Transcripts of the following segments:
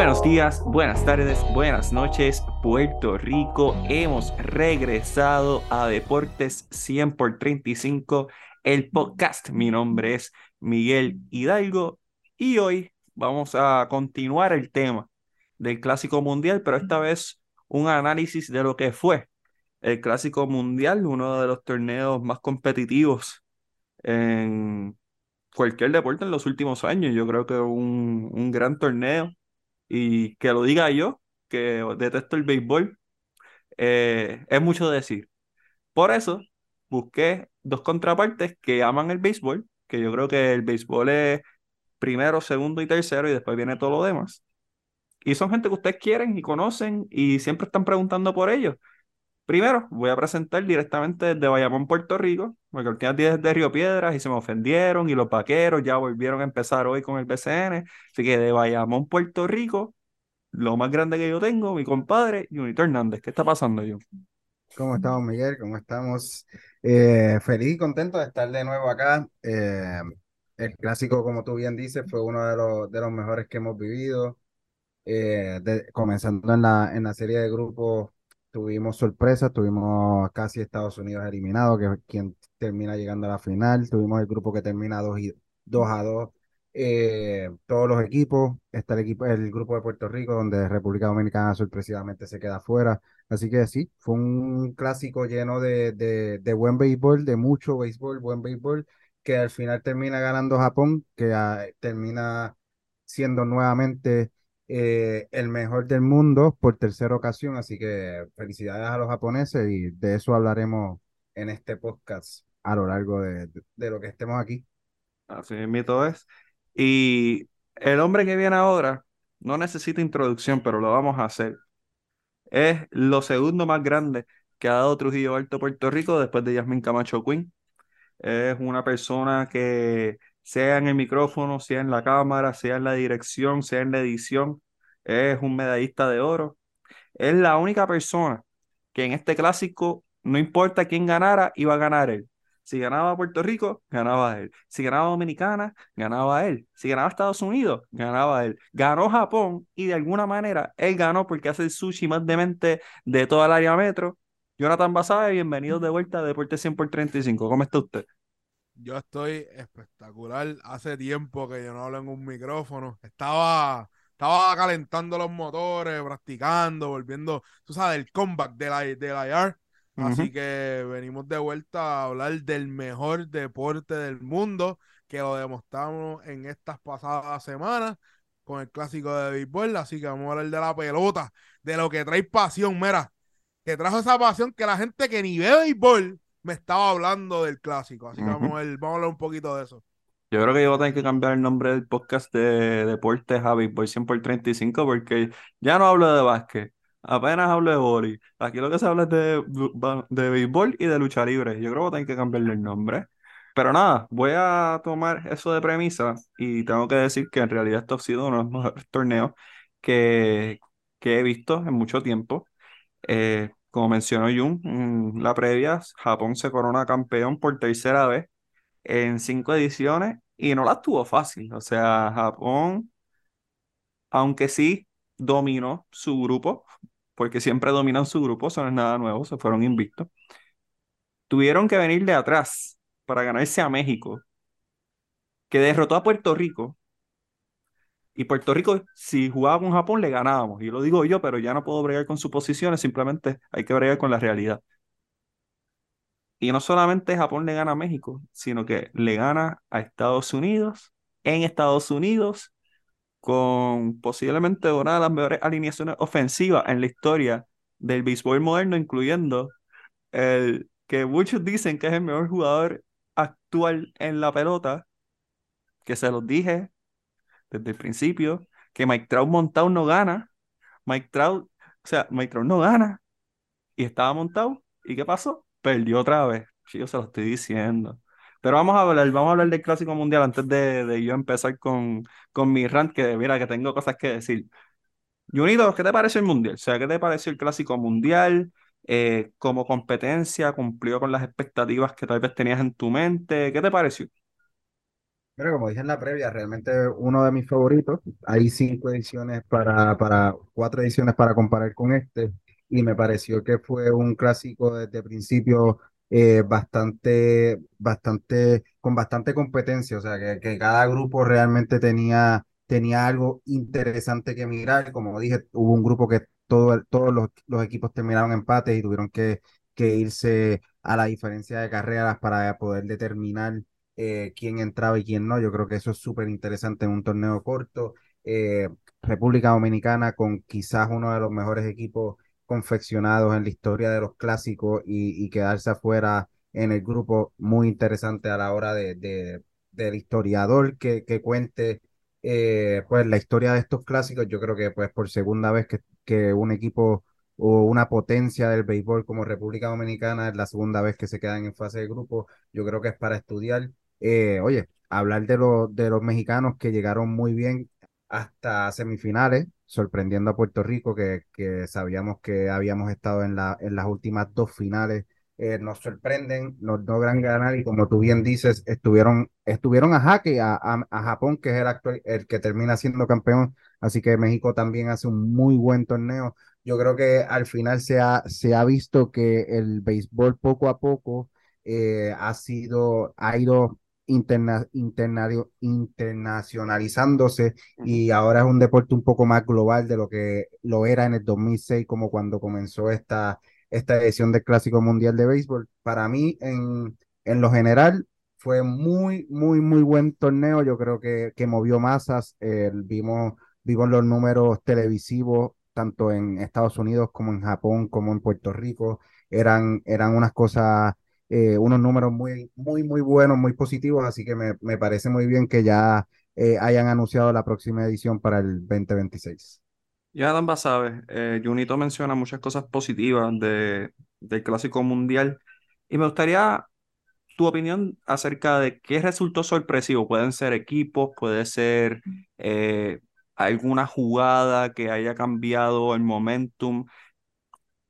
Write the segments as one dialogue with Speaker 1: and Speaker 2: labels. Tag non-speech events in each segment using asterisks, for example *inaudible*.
Speaker 1: Buenos días, buenas tardes, buenas noches, Puerto Rico. Hemos regresado a Deportes 100 por 35, el podcast. Mi nombre es Miguel Hidalgo y hoy vamos a continuar el tema del Clásico Mundial, pero esta vez un análisis de lo que fue el Clásico Mundial, uno de los torneos más competitivos en cualquier deporte en los últimos años. Yo creo que un, un gran torneo y que lo diga yo, que detesto el béisbol, eh, es mucho decir. Por eso busqué dos contrapartes que aman el béisbol, que yo creo que el béisbol es primero, segundo y tercero y después viene todo lo demás. Y son gente que ustedes quieren y conocen y siempre están preguntando por ellos. Primero, voy a presentar directamente desde Bayamón, Puerto Rico, porque el última día de Río Piedras y se me ofendieron y los vaqueros ya volvieron a empezar hoy con el BCN. Así que de Bayamón, Puerto Rico, lo más grande que yo tengo, mi compadre, Junito Hernández. ¿Qué está pasando, yo?
Speaker 2: ¿Cómo estamos, Miguel? ¿Cómo estamos? Eh, feliz y contento de estar de nuevo acá. Eh, el clásico, como tú bien dices, fue uno de los, de mejores que hemos vivido. Eh, comenzando en la, en la serie de grupos Tuvimos sorpresas, tuvimos casi Estados Unidos eliminado, que es quien termina llegando a la final. Tuvimos el grupo que termina 2 dos a 2. Eh, todos los equipos, está el equipo, el grupo de Puerto Rico, donde República Dominicana sorpresivamente se queda fuera. Así que sí, fue un clásico lleno de, de, buen béisbol, de mucho béisbol, buen béisbol, que al final termina ganando Japón, que ah, termina siendo nuevamente eh, el mejor del mundo por tercera ocasión, así que felicidades a los japoneses y de eso hablaremos en este podcast a lo largo de, de, lo que estemos aquí.
Speaker 1: Así mito es. Y el hombre que viene ahora no necesita introducción, pero lo vamos a hacer. Es lo segundo más grande que ha dado Trujillo Alto Puerto Rico después de Yasmin Camacho Quinn. Es una persona que sea en el micrófono, sea en la cámara, sea en la dirección, sea en la edición, es un medallista de oro. Es la única persona que en este clásico, no importa quién ganara, iba a ganar él. Si ganaba Puerto Rico, ganaba él. Si ganaba Dominicana, ganaba él. Si ganaba Estados Unidos, ganaba él. Ganó Japón y de alguna manera él ganó porque hace el sushi más demente de toda el área metro. Jonathan Basabe, bienvenido de vuelta a Deporte 100 por 35. ¿Cómo está usted?
Speaker 3: Yo estoy espectacular. Hace tiempo que yo no hablo en un micrófono. Estaba, estaba calentando los motores, practicando, volviendo, tú sabes, el comeback de la, de la IR. Así que venimos de vuelta a hablar del mejor deporte del mundo, que lo demostramos en estas pasadas semanas con el clásico de béisbol. Así que vamos a hablar de la pelota, de lo que trae pasión, mira, que trajo esa pasión que la gente que ni ve béisbol me estaba hablando del clásico. Así que vamos, a hablar un poquito de eso.
Speaker 1: Yo creo que yo voy a tener que cambiar el nombre del podcast de Deportes a Béisbol 100 por 35 porque ya no hablo de básquet, apenas hablo de boli. Aquí lo que se habla es de, de béisbol y de lucha libre. Yo creo que voy a tener que cambiarle el nombre. Pero nada, voy a tomar eso de premisa y tengo que decir que en realidad esto ha sido uno de los mejores torneos que, que he visto en mucho tiempo. Eh, como mencionó Jun, en la previa, Japón se corona campeón por tercera vez en cinco ediciones y no la tuvo fácil. O sea, Japón, aunque sí dominó su grupo, porque siempre dominan su grupo, eso no es nada nuevo, se fueron invictos. Tuvieron que venir de atrás para ganarse a México, que derrotó a Puerto Rico y Puerto Rico, si jugaba con Japón, le ganábamos. Y lo digo yo, pero ya no puedo bregar con sus posiciones, simplemente hay que bregar con la realidad. Y no solamente Japón le gana a México, sino que le gana a Estados Unidos, en Estados Unidos, con posiblemente una de las mejores alineaciones ofensivas en la historia del béisbol moderno, incluyendo el que muchos dicen que es el mejor jugador actual en la pelota, que se los dije desde el principio, que Mike Trout montado no gana. Mike Trout, o sea, Mike Trout no gana. Y estaba montado. ¿Y qué pasó? Perdió otra vez. yo se lo estoy diciendo. Pero vamos a hablar, vamos a hablar del Clásico Mundial antes de, yo empezar con, con mi rant, que mira, que tengo cosas que decir. Junito, ¿qué te parece el Mundial? O sea, ¿qué te pareció el Clásico Mundial? Eh, como competencia, cumplió con las expectativas que tal vez tenías en tu mente. ¿Qué te pareció?
Speaker 2: Pero como dije en la previa, realmente uno de mis favoritos. Hay cinco ediciones para, para, cuatro ediciones para comparar con este. Y me pareció que fue un clásico desde principio eh, bastante, bastante, con bastante competencia. O sea, que, que cada grupo realmente tenía, tenía algo interesante que mirar. Como dije, hubo un grupo que todo, todos los, los equipos terminaron empates y tuvieron que, que irse a la diferencia de carreras para poder determinar eh, quién entraba y quién no. Yo creo que eso es súper interesante en un torneo corto. Eh, República Dominicana con quizás uno de los mejores equipos confeccionados en la historia de los clásicos y, y quedarse afuera en el grupo muy interesante a la hora de, de del historiador que, que cuente eh, pues la historia de estos clásicos. Yo creo que pues por segunda vez que, que un equipo o una potencia del béisbol como República Dominicana es la segunda vez que se quedan en fase de grupo. Yo creo que es para estudiar. Eh, oye, hablar de, de los mexicanos que llegaron muy bien hasta semifinales, sorprendiendo a Puerto Rico, que, que sabíamos que habíamos estado en, la, en las últimas dos finales. Eh, nos sorprenden, nos logran ganar y como tú bien dices, estuvieron, estuvieron a jaque a, a, Japón, que es el, actual, el que termina siendo campeón. Así que México también hace un muy buen torneo. Yo creo que al final se ha, se ha visto que el béisbol poco a poco eh, ha sido, ha ido interna, interna, internacionalizándose y ahora es un deporte un poco más global de lo que lo era en el 2006, como cuando comenzó esta, esta edición del Clásico Mundial de Béisbol. Para mí, en, en lo general, fue muy, muy, muy buen torneo. Yo creo que, que movió masas. Eh, vimos, vimos los números televisivos tanto en Estados Unidos como en Japón, como en Puerto Rico. Eran, eran unas cosas, eh, unos números muy, muy, muy buenos, muy positivos, así que me, me parece muy bien que ya eh, hayan anunciado la próxima edición para el 2026.
Speaker 1: Ya, Dan sabes, eh, Junito menciona muchas cosas positivas de, del Clásico Mundial y me gustaría tu opinión acerca de qué resultó sorpresivo. Pueden ser equipos, puede ser eh, alguna jugada que haya cambiado el momentum.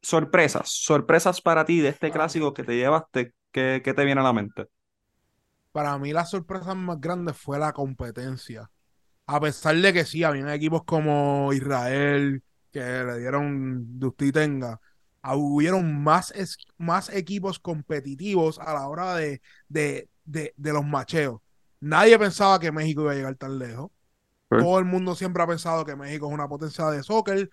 Speaker 1: Sorpresas, sorpresas para ti de este clásico que te llevaste, ¿qué, qué te viene a la mente?
Speaker 3: Para mí la sorpresa más grande fue la competencia. A pesar de que sí, habían equipos como Israel que le dieron y tenga, hubieron más, es, más equipos competitivos a la hora de, de, de, de los macheos. Nadie pensaba que México iba a llegar tan lejos. Todo el mundo siempre ha pensado que México es una potencia de soccer,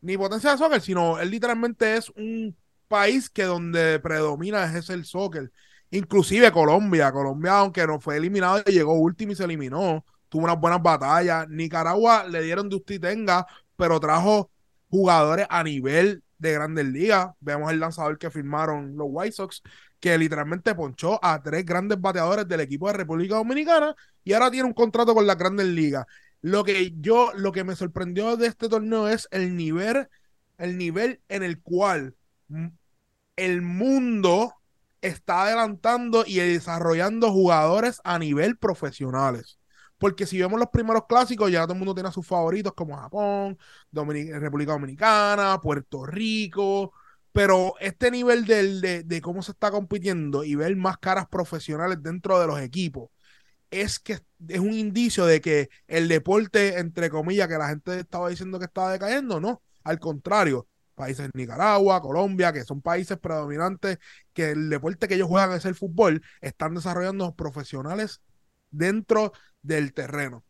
Speaker 3: ni potencia de soccer, sino él literalmente es un país que donde predomina es el soccer. Inclusive Colombia, Colombia aunque no fue eliminado, llegó último y se eliminó, tuvo unas buenas batallas. Nicaragua le dieron de usted tenga, pero trajo jugadores a nivel de grandes ligas. Vemos el lanzador que firmaron los White Sox, que literalmente ponchó a tres grandes bateadores del equipo de República Dominicana y ahora tiene un contrato con las grandes ligas. Lo que yo, lo que me sorprendió de este torneo es el nivel, el nivel en el cual el mundo está adelantando y desarrollando jugadores a nivel profesionales. Porque si vemos los primeros clásicos, ya todo el mundo tiene a sus favoritos como Japón, República Dominicana, Puerto Rico. Pero este nivel de, de cómo se está compitiendo y ver más caras profesionales dentro de los equipos es que es un indicio de que el deporte, entre comillas, que la gente estaba diciendo que estaba decayendo, no, al contrario, países Nicaragua, Colombia, que son países predominantes, que el deporte que ellos juegan es el fútbol, están desarrollando profesionales dentro del terreno.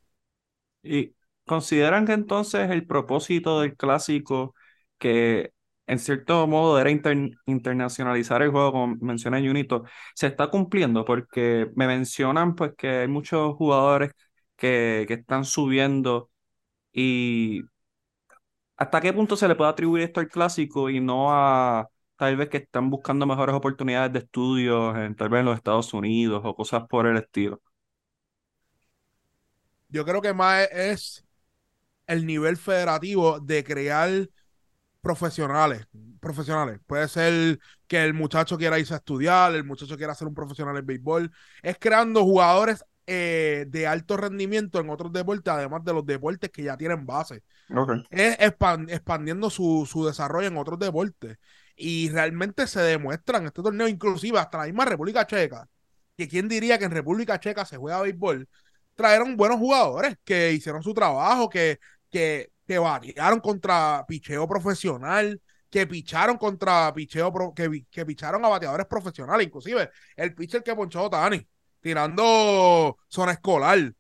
Speaker 1: ¿Y consideran que entonces el propósito del clásico que en cierto modo era internacionalizar el juego, como menciona Junito, se está cumpliendo porque me mencionan pues que hay muchos jugadores que, que están subiendo y hasta qué punto se le puede atribuir esto al clásico y no a tal vez que están buscando mejores oportunidades de estudios en, tal vez en los Estados Unidos o cosas por el estilo.
Speaker 3: Yo creo que más es el nivel federativo de crear profesionales, profesionales. Puede ser que el muchacho quiera irse a estudiar, el muchacho quiera ser un profesional en béisbol. Es creando jugadores eh, de alto rendimiento en otros deportes, además de los deportes que ya tienen base.
Speaker 1: Okay.
Speaker 3: Es expand expandiendo su, su, desarrollo en otros deportes. Y realmente se demuestra en este torneo, inclusive hasta la misma República Checa, que quién diría que en República Checa se juega béisbol, trajeron buenos jugadores que hicieron su trabajo, que, que, que batearon contra picheo profesional, que picharon contra picheo, que, que picharon a bateadores profesionales, inclusive el pitcher que ponchó Tani, tirando zona escolar.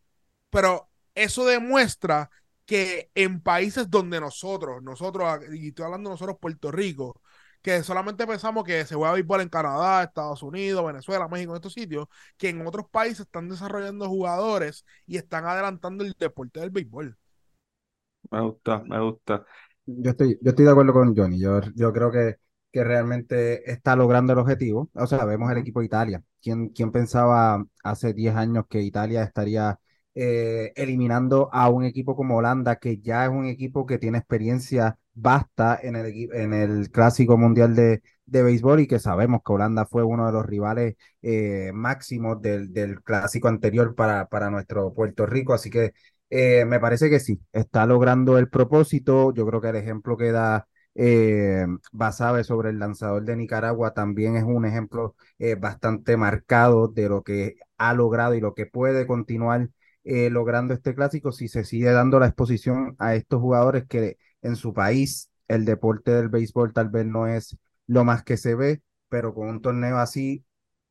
Speaker 3: Pero eso demuestra que en países donde nosotros, nosotros, y estoy hablando nosotros, Puerto Rico, que solamente pensamos que se juega béisbol en Canadá, Estados Unidos, Venezuela, México, en estos sitios, que en otros países están desarrollando jugadores y están adelantando el deporte del béisbol.
Speaker 1: Me gusta, me gusta.
Speaker 2: Yo estoy, yo estoy de acuerdo con Johnny. Yo, yo creo que, que realmente está logrando el objetivo. O sea, vemos el equipo de Italia. ¿Quién, quién pensaba hace 10 años que Italia estaría eh, eliminando a un equipo como Holanda, que ya es un equipo que tiene experiencia basta en el, en el Clásico Mundial de, de Béisbol y que sabemos que Holanda fue uno de los rivales eh, máximos del, del, clásico anterior para, para nuestro Puerto Rico. Así que eh, me parece que sí, está logrando el propósito. Yo creo que el ejemplo que da eh, Basabe sobre el lanzador de Nicaragua también es un ejemplo eh, bastante marcado de lo que ha logrado y lo que puede continuar logrando este clásico si se sigue dando la exposición a estos jugadores que en su país el deporte del béisbol tal vez no es lo más que se ve, pero con un torneo así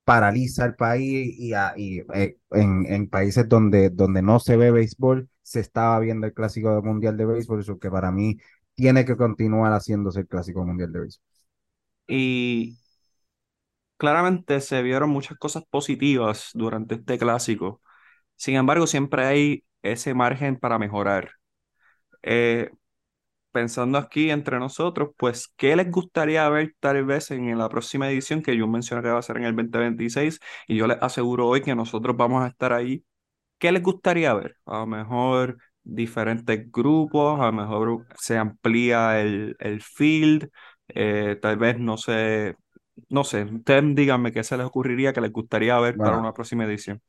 Speaker 2: paraliza el país y, eh, en, países donde, donde no se ve béisbol, se estaba viendo el Clásico Mundial de Béisbol, eso que para mí tiene que continuar haciéndose el Clásico Mundial de Béisbol.
Speaker 1: Y claramente se vieron muchas cosas positivas durante este clásico. Sin embargo, siempre hay ese margen para mejorar. Eh, pensando aquí entre nosotros, pues, ¿qué les gustaría ver tal vez en, la próxima edición que yo mencioné que va a ser en el 2026? Y yo les aseguro hoy que nosotros vamos a estar ahí. ¿Qué les gustaría ver? A lo mejor diferentes grupos, a lo mejor se amplía el, el field, eh, tal vez no sé, no sé, ustedes díganme qué se les ocurriría que les gustaría ver para una próxima edición.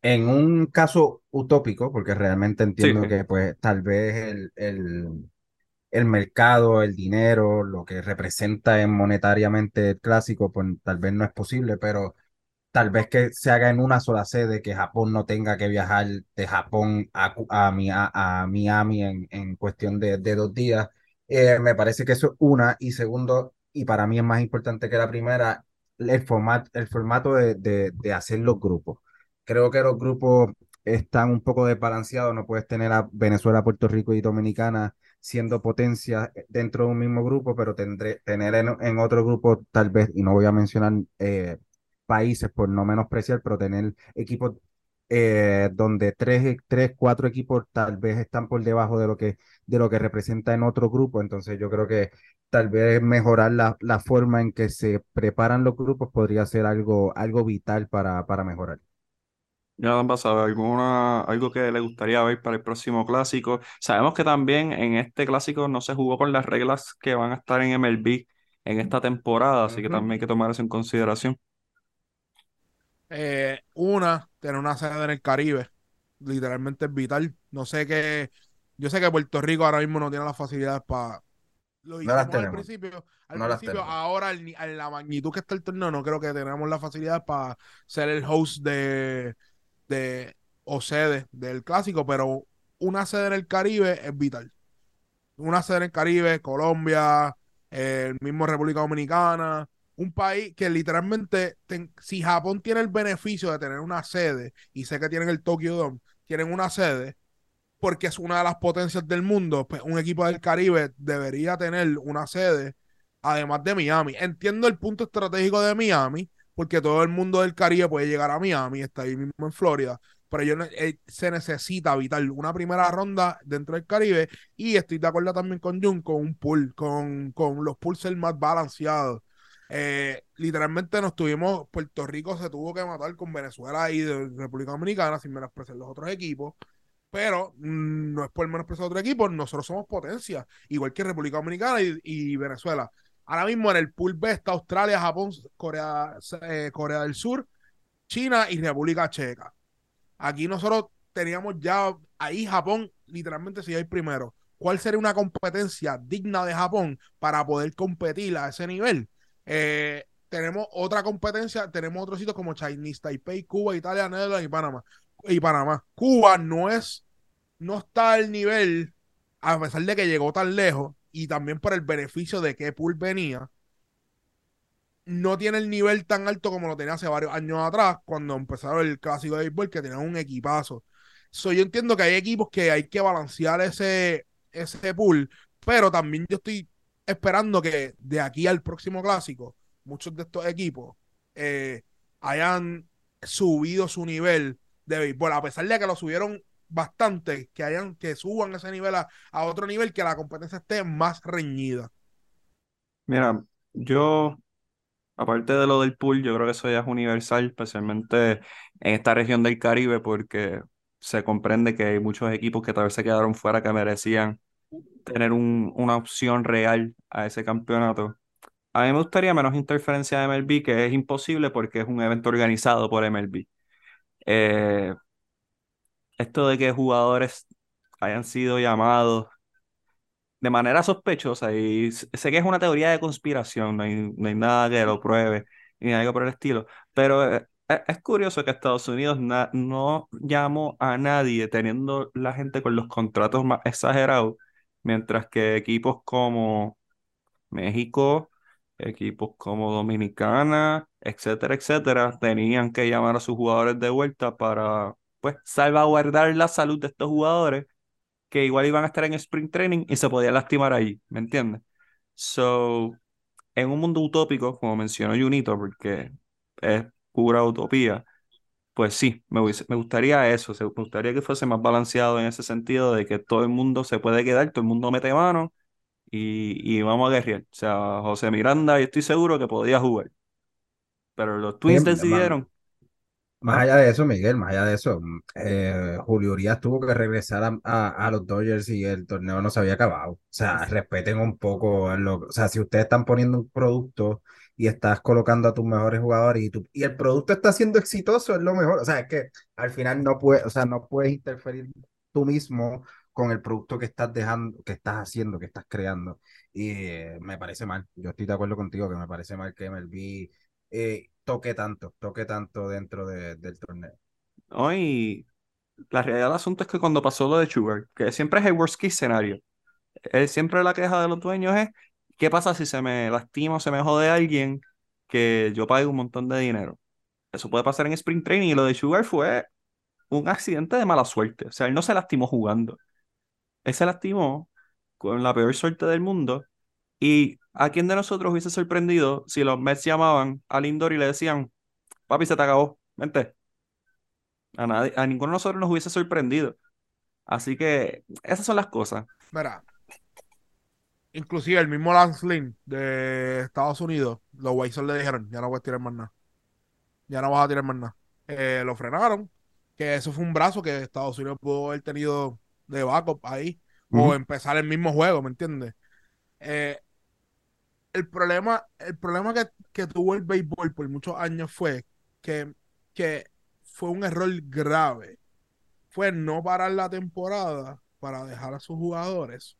Speaker 2: En un caso utópico, porque realmente entiendo que pues tal vez el, el el mercado, el dinero, lo que representa en monetariamente el clásico, pues tal vez no es posible, pero tal vez que se haga en una sola sede, que Japón no tenga que viajar de Japón a, a, a Miami en, en cuestión de, de dos días. Eh, me parece que eso es una. Y segundo, y para mí es más importante que la primera, el, el formato de, de, de hacer los grupos. Creo que los grupos están un poco desbalanceados, no puedes tener a Venezuela, Puerto Rico y Dominicana siendo potencia dentro de un mismo grupo, pero tendré, tener en, otro grupo tal vez, y no voy a mencionar eh, países por no menospreciar, pero tener equipos eh, donde tres, tres, cuatro equipos tal vez están por debajo de lo que, de lo que representa en otro grupo. Entonces yo creo que tal vez mejorar la, la forma en que se preparan los grupos podría ser algo, algo vital para, para mejorar.
Speaker 1: Ya han pasado alguna, algo que le gustaría ver para el próximo clásico. Sabemos que también en este clásico no se jugó con las reglas que van a estar en MLB en esta temporada, así que también hay que tomar eso en consideración.
Speaker 3: Eh, una, tener una sede en el Caribe, literalmente es vital. No sé qué, yo sé que Puerto Rico ahora mismo no tiene las facilidades para lo
Speaker 2: no las al
Speaker 3: principio, al principio ahora en la magnitud que está el torneo, no creo que tengamos la facilidad para ser el host de, de o sede del clásico, pero una sede en el Caribe es vital. Una sede en el Caribe, Colombia, el mismo República Dominicana, un país que literalmente, si Japón tiene el beneficio de tener una sede, y sé que tienen el Tokyo Dome, tienen una sede, porque es una de las potencias del mundo, pues un equipo del Caribe debería tener una sede, además de Miami. Entiendo el punto estratégico de Miami, porque todo el mundo del Caribe puede llegar a Miami, está ahí mismo en Florida, pero yo, eh, se necesita evitar una primera ronda dentro del Caribe y estoy de acuerdo también con Jun con un pool, con, con los pools más balanceados. Eh, literalmente nos tuvimos, Puerto Rico se tuvo que matar con Venezuela y República Dominicana sin menospreciar los otros equipos, pero mm, no es por menospreciar otro equipo, nosotros somos potencia, igual que República Dominicana y Venezuela. Ahora mismo en el pool B está Australia, Japón, Corea, eh, Corea del Sur, China y República Checa. Aquí nosotros teníamos ya ahí Japón, literalmente si hay primero. ¿Cuál sería una competencia digna de Japón para poder competir a ese nivel? Eh, tenemos otra competencia, tenemos otros sitios como Chinese Taipei, Cuba, Italia, Netherlands y Panamá. y Panamá. Cuba no es, no está al nivel, a pesar de que llegó tan lejos, y también por el beneficio de que pool venía, no tiene el nivel tan alto como lo tenía hace varios años atrás, cuando empezaron el clásico de béisbol, que tenían un equipazo. So, yo entiendo que hay equipos que hay que balancear ese, ese pool, pero también yo estoy esperando que de aquí al próximo clásico, muchos de estos equipos eh, hayan subido su nivel de béisbol, a pesar de que lo subieron bastante, que hayan, que suban ese nivel a, a otro nivel, que la competencia esté más reñida.
Speaker 1: Mira, yo, aparte de lo del pool, yo creo que eso ya es universal, especialmente en esta región del Caribe, porque se comprende que hay muchos equipos que tal vez se quedaron fuera que merecían tener un, una opción real a ese campeonato. A mí me gustaría menos interferencia de MLB, que es imposible porque es un evento organizado por MLB. Eh, esto de que jugadores hayan sido llamados de manera sospechosa, y sé que es una teoría de conspiración, no hay, no hay nada que lo pruebe, ni algo por el estilo, pero eh, es, es curioso que Estados Unidos no llamó a nadie teniendo la gente con los contratos más exagerados, mientras que equipos como México, equipos como Dominicana, etcétera, etcétera, tenían que llamar a sus jugadores de vuelta para, pues, salvaguardar la salud de estos jugadores que igual iban a estar en sprint training y se podían lastimar ahí, ¿me entiendes? So, en un mundo utópico, como mencionó Junito, porque es pura utopía, pues sí, me, me gustaría eso, me gustaría que fuese más balanceado en ese sentido de que todo el mundo se puede quedar, todo el mundo mete mano y, y vamos a guerrear. O sea, José Miranda, yo estoy seguro que podía jugar, pero los Twins decidieron.
Speaker 2: Más allá de eso, Miguel, más allá de eso, mm, eh, Julio Urias tuvo que regresar a, a- a los Dodgers y el torneo no se había acabado. O sea, respeten un poco lo, o sea, si ustedes están poniendo un producto y estás colocando a tus mejores jugadores y, tu, y el producto está siendo exitoso, es lo mejor. O sea, es que al final no puedes, o sea, no puedes interferir tú mismo con el producto que estás dejando, que estás haciendo, que estás creando. Y eh, me parece mal. Yo estoy de acuerdo contigo que me parece mal que MLB eh, toque tanto, toque tanto dentro de- del torneo.
Speaker 1: ¿no? Y la realidad del asunto es que cuando pasó lo de Sugar, que siempre es el worst case scenario, eh, siempre la queja de los dueños es, ¿qué pasa si se me lastima o se me jode alguien que yo pague un montón de dinero? Eso puede pasar en Spring Training y lo de Sugar fue un accidente de mala suerte. O sea, él no se lastimó jugando. Él se lastimó con la peor suerte del mundo. ¿Y a quién de nosotros hubiese sorprendido si los Mets llamaban a Lindor y le decían, papi, se te acabó, vente? A nadie, a ninguno de nosotros nos hubiese sorprendido. Así que esas son las cosas.
Speaker 3: Mira, inclusive el mismo Lance Lynn de Estados Unidos, los White Sox le dijeron, ya no puedes tirar más nada. Ya no vas a tirar más nada. Eh, lo frenaron, que eso fue un brazo que Estados Unidos pudo haber tenido de backup ahí, o empezar el mismo juego, ¿me entiendes? Eh, el problema, el problema que, que tuvo el béisbol por muchos años fue que, que fue un error grave. Fue no parar la temporada para dejar a sus jugadores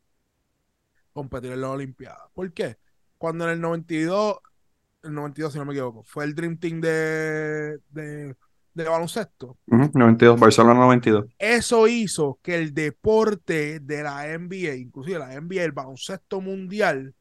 Speaker 3: competir en las Olimpiadas. ¿Por qué? Cuando en el 92, el 92 si no me equivoco, fue el Dream Team de, de, de baloncesto.
Speaker 1: Ujú, 92, Barcelona 92.
Speaker 3: Eso hizo que el deporte de la NBA, inclusive la NBA, el baloncesto mundial,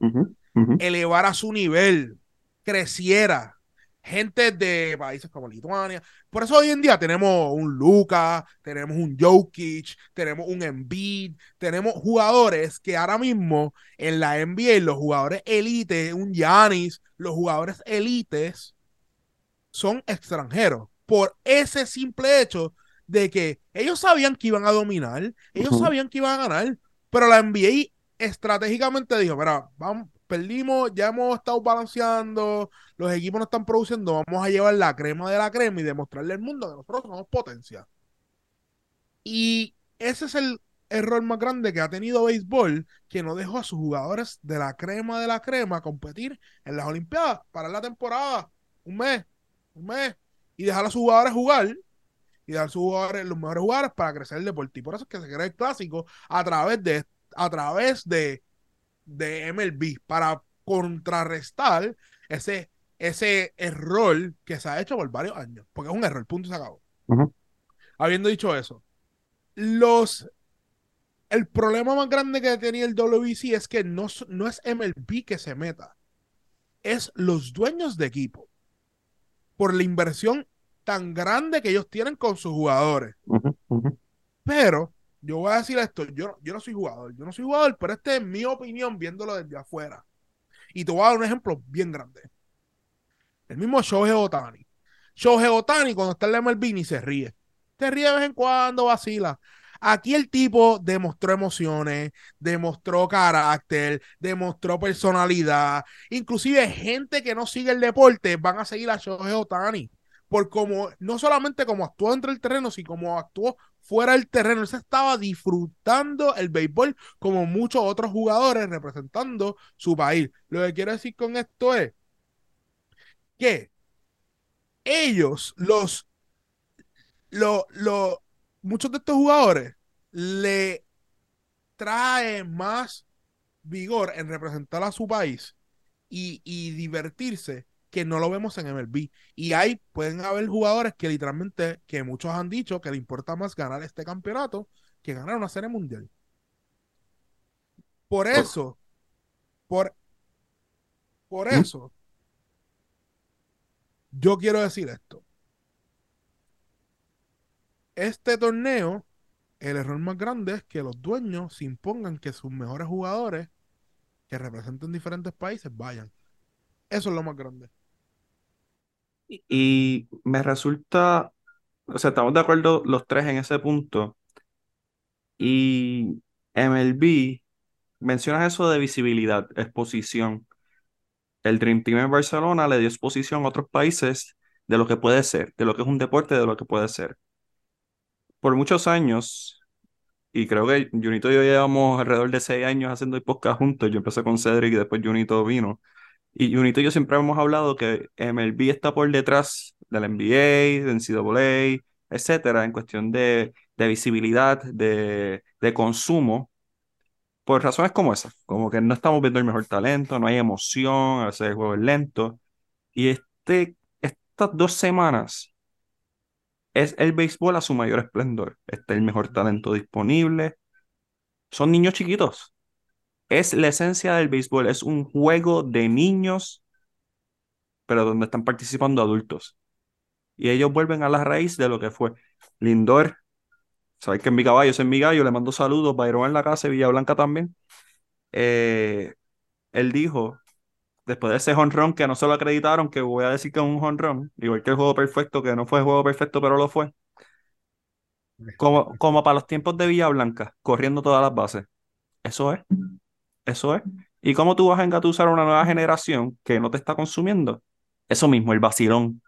Speaker 1: Ujú, ujú.
Speaker 3: elevara su nivel, creciera. Gente de países como Lituania. Por eso hoy en día tenemos un Luka, tenemos un Jokic, tenemos un Embiid, tenemos jugadores que ahora mismo en la NBA, los jugadores elite, un Giannis, los jugadores elites son extranjeros. Por ese simple hecho de que ellos sabían que iban a dominar, ellos sabían que iban a ganar, pero la NBA estratégicamente dijo, mira, vamos, perdimos, ya hemos estado balanceando, los equipos no están produciendo, vamos a llevar la crema de la crema y demostrarle al mundo que nosotros somos potencia. Y ese es el error más grande que ha tenido béisbol, que no dejó a sus jugadores de la crema de la crema competir en las Olimpiadas, para la temporada, un mes, un mes, y dejar a sus jugadores jugar y dar a sus jugadores, los mejores jugadores para crecer el deporte. Y por eso es que se crea el clásico a través de, a través de, de MLB, para contrarrestar ese, ese error que se ha hecho por varios años, porque es un error, punto y se acabó. Habiendo dicho eso, los el problema más grande que tenía el WBC es que no, no es MLB que se meta, es los dueños de equipo. Por la inversión tan grande que ellos tienen con sus jugadores. Pero yo voy a decir esto, yo, yo no soy jugador, yo no soy jugador, pero esta es mi opinión viéndolo desde afuera. Y te voy a dar un ejemplo bien grande. El mismo Shohei Otani. Shohei Otani cuando está en la MLB ni se ríe. Se ríe de vez en cuando, vacila. Aquí el tipo demostró emociones, demostró carácter, demostró personalidad. Inclusive gente que no sigue el deporte van a seguir a Shohei Otani. Por como, no solamente como actuó entre el terreno, sino como actuó fuera del terreno. Él se estaba disfrutando el béisbol como muchos otros jugadores representando su país. Lo que quiero decir con esto es que ellos, los, los, muchos de estos jugadores le trae más vigor en representar a su país y, divertirse que no lo vemos en MLB. Y ahí pueden haber jugadores que literalmente, que muchos han dicho que le importa más ganar este campeonato que ganar una serie mundial. Por eso, por, por ¿Mm? eso, yo quiero decir esto este torneo, el error más grande es que los dueños se impongan que sus mejores jugadores que representen diferentes países vayan. Eso es lo más grande.
Speaker 1: Y, me resulta, o sea, estamos de acuerdo los tres en ese punto. Y MLB, mencionas eso de visibilidad, exposición. El Dream Team en Barcelona le dio exposición a otros países de lo que puede ser, de lo que es un deporte, de lo que puede ser por muchos años, y creo que Junito y yo llevamos alrededor de seis años haciendo el juntos. Yo empecé con Cedric y después Junito vino. Y Junito y yo siempre hemos hablado que MLB está por detrás del NBA, de NCAA, etcétera, en cuestión de, de visibilidad, de, de consumo, por razones como esas, como que no estamos viendo el mejor talento, no hay emoción, a veces el juego es lento. Y este, estas dos semanas es el béisbol a su mayor esplendor. Está el mejor talento disponible. Son niños chiquitos. Es la esencia del béisbol. Es un juego de niños, pero donde están participando adultos. Y ellos vuelven a la raíz de lo que fue. Lindor, sabes que en mi caballo es mi gallo, le mando saludos. Byron en la casa, Villa Blanca también. Eh, él dijo, después de ese honrón que no se lo acreditaron, que voy a decir que es un honrón, igual que el juego perfecto, que no fue el juego perfecto, pero lo fue. Como, como para los tiempos de Villa Blanca, corriendo todas las bases. Eso es. Eso es. ¿Y cómo tú vas a engatusar a una nueva generación que no te está consumiendo? Eso mismo, el vacilón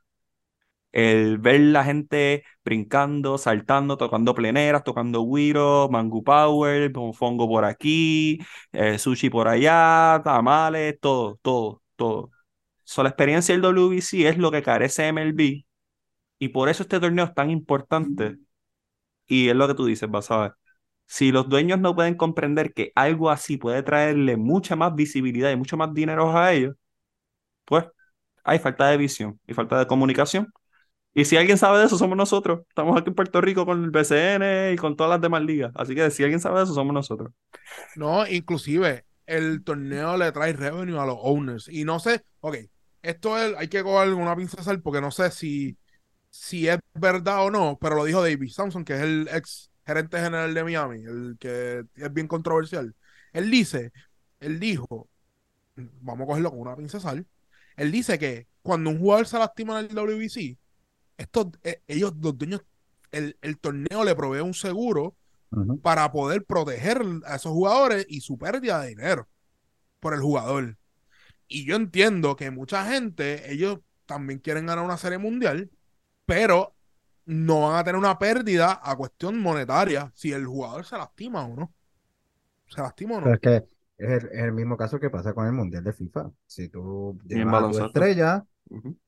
Speaker 1: el ver la gente brincando, saltando, tocando pleneras, tocando guiro, mango power, fongo por aquí, eh, sushi por allá, tamales, todo, todo, todo. So, la experiencia del WBC es lo que carece MLB y por eso este torneo es tan importante. Y es lo que tú dices, vas a ver. Si los dueños no pueden comprender que algo así puede traerle mucha más visibilidad y mucho más dinero a ellos, pues hay falta de visión y falta de comunicación y si alguien sabe de eso, somos nosotros. Estamos aquí en Puerto Rico con el BCN y con todas las demás ligas. Así que si alguien sabe de eso, somos nosotros.
Speaker 3: No, inclusive el torneo le trae revenue a los owners. Y no sé, ok, esto es, hay que coger una pinza sal porque no sé si, si es verdad o no, pero lo dijo David Samson, que es el ex gerente general de Miami, el que es bien controversial. Él dice, él dijo, vamos a cogerlo con una pinza sal, él dice que cuando un jugador se lastima en el WBC, estos, eh, ellos, los dueños, el, torneo le provee un seguro para poder proteger a esos jugadores y su pérdida de dinero por el jugador. Y yo entiendo que mucha gente, ellos también quieren ganar una serie mundial, pero no van a tener una pérdida a cuestión monetaria si el jugador se lastima o no. Se lastima o no.
Speaker 2: es que es el, mismo caso que pasa con el mundial de FIFA. Si tú llevas a tu estrella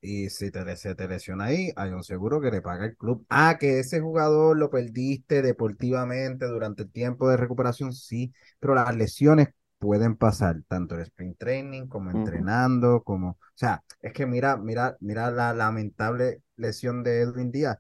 Speaker 2: y si te, se te lesiona ahí, hay un seguro que le paga el club. Ah, que ese jugador lo perdiste deportivamente durante el tiempo de recuperación, sí, pero las lesiones pueden pasar tanto en sprint training como entrenando, como, o sea, es que mira, mira, mira la lamentable lesión de Edwin Díaz.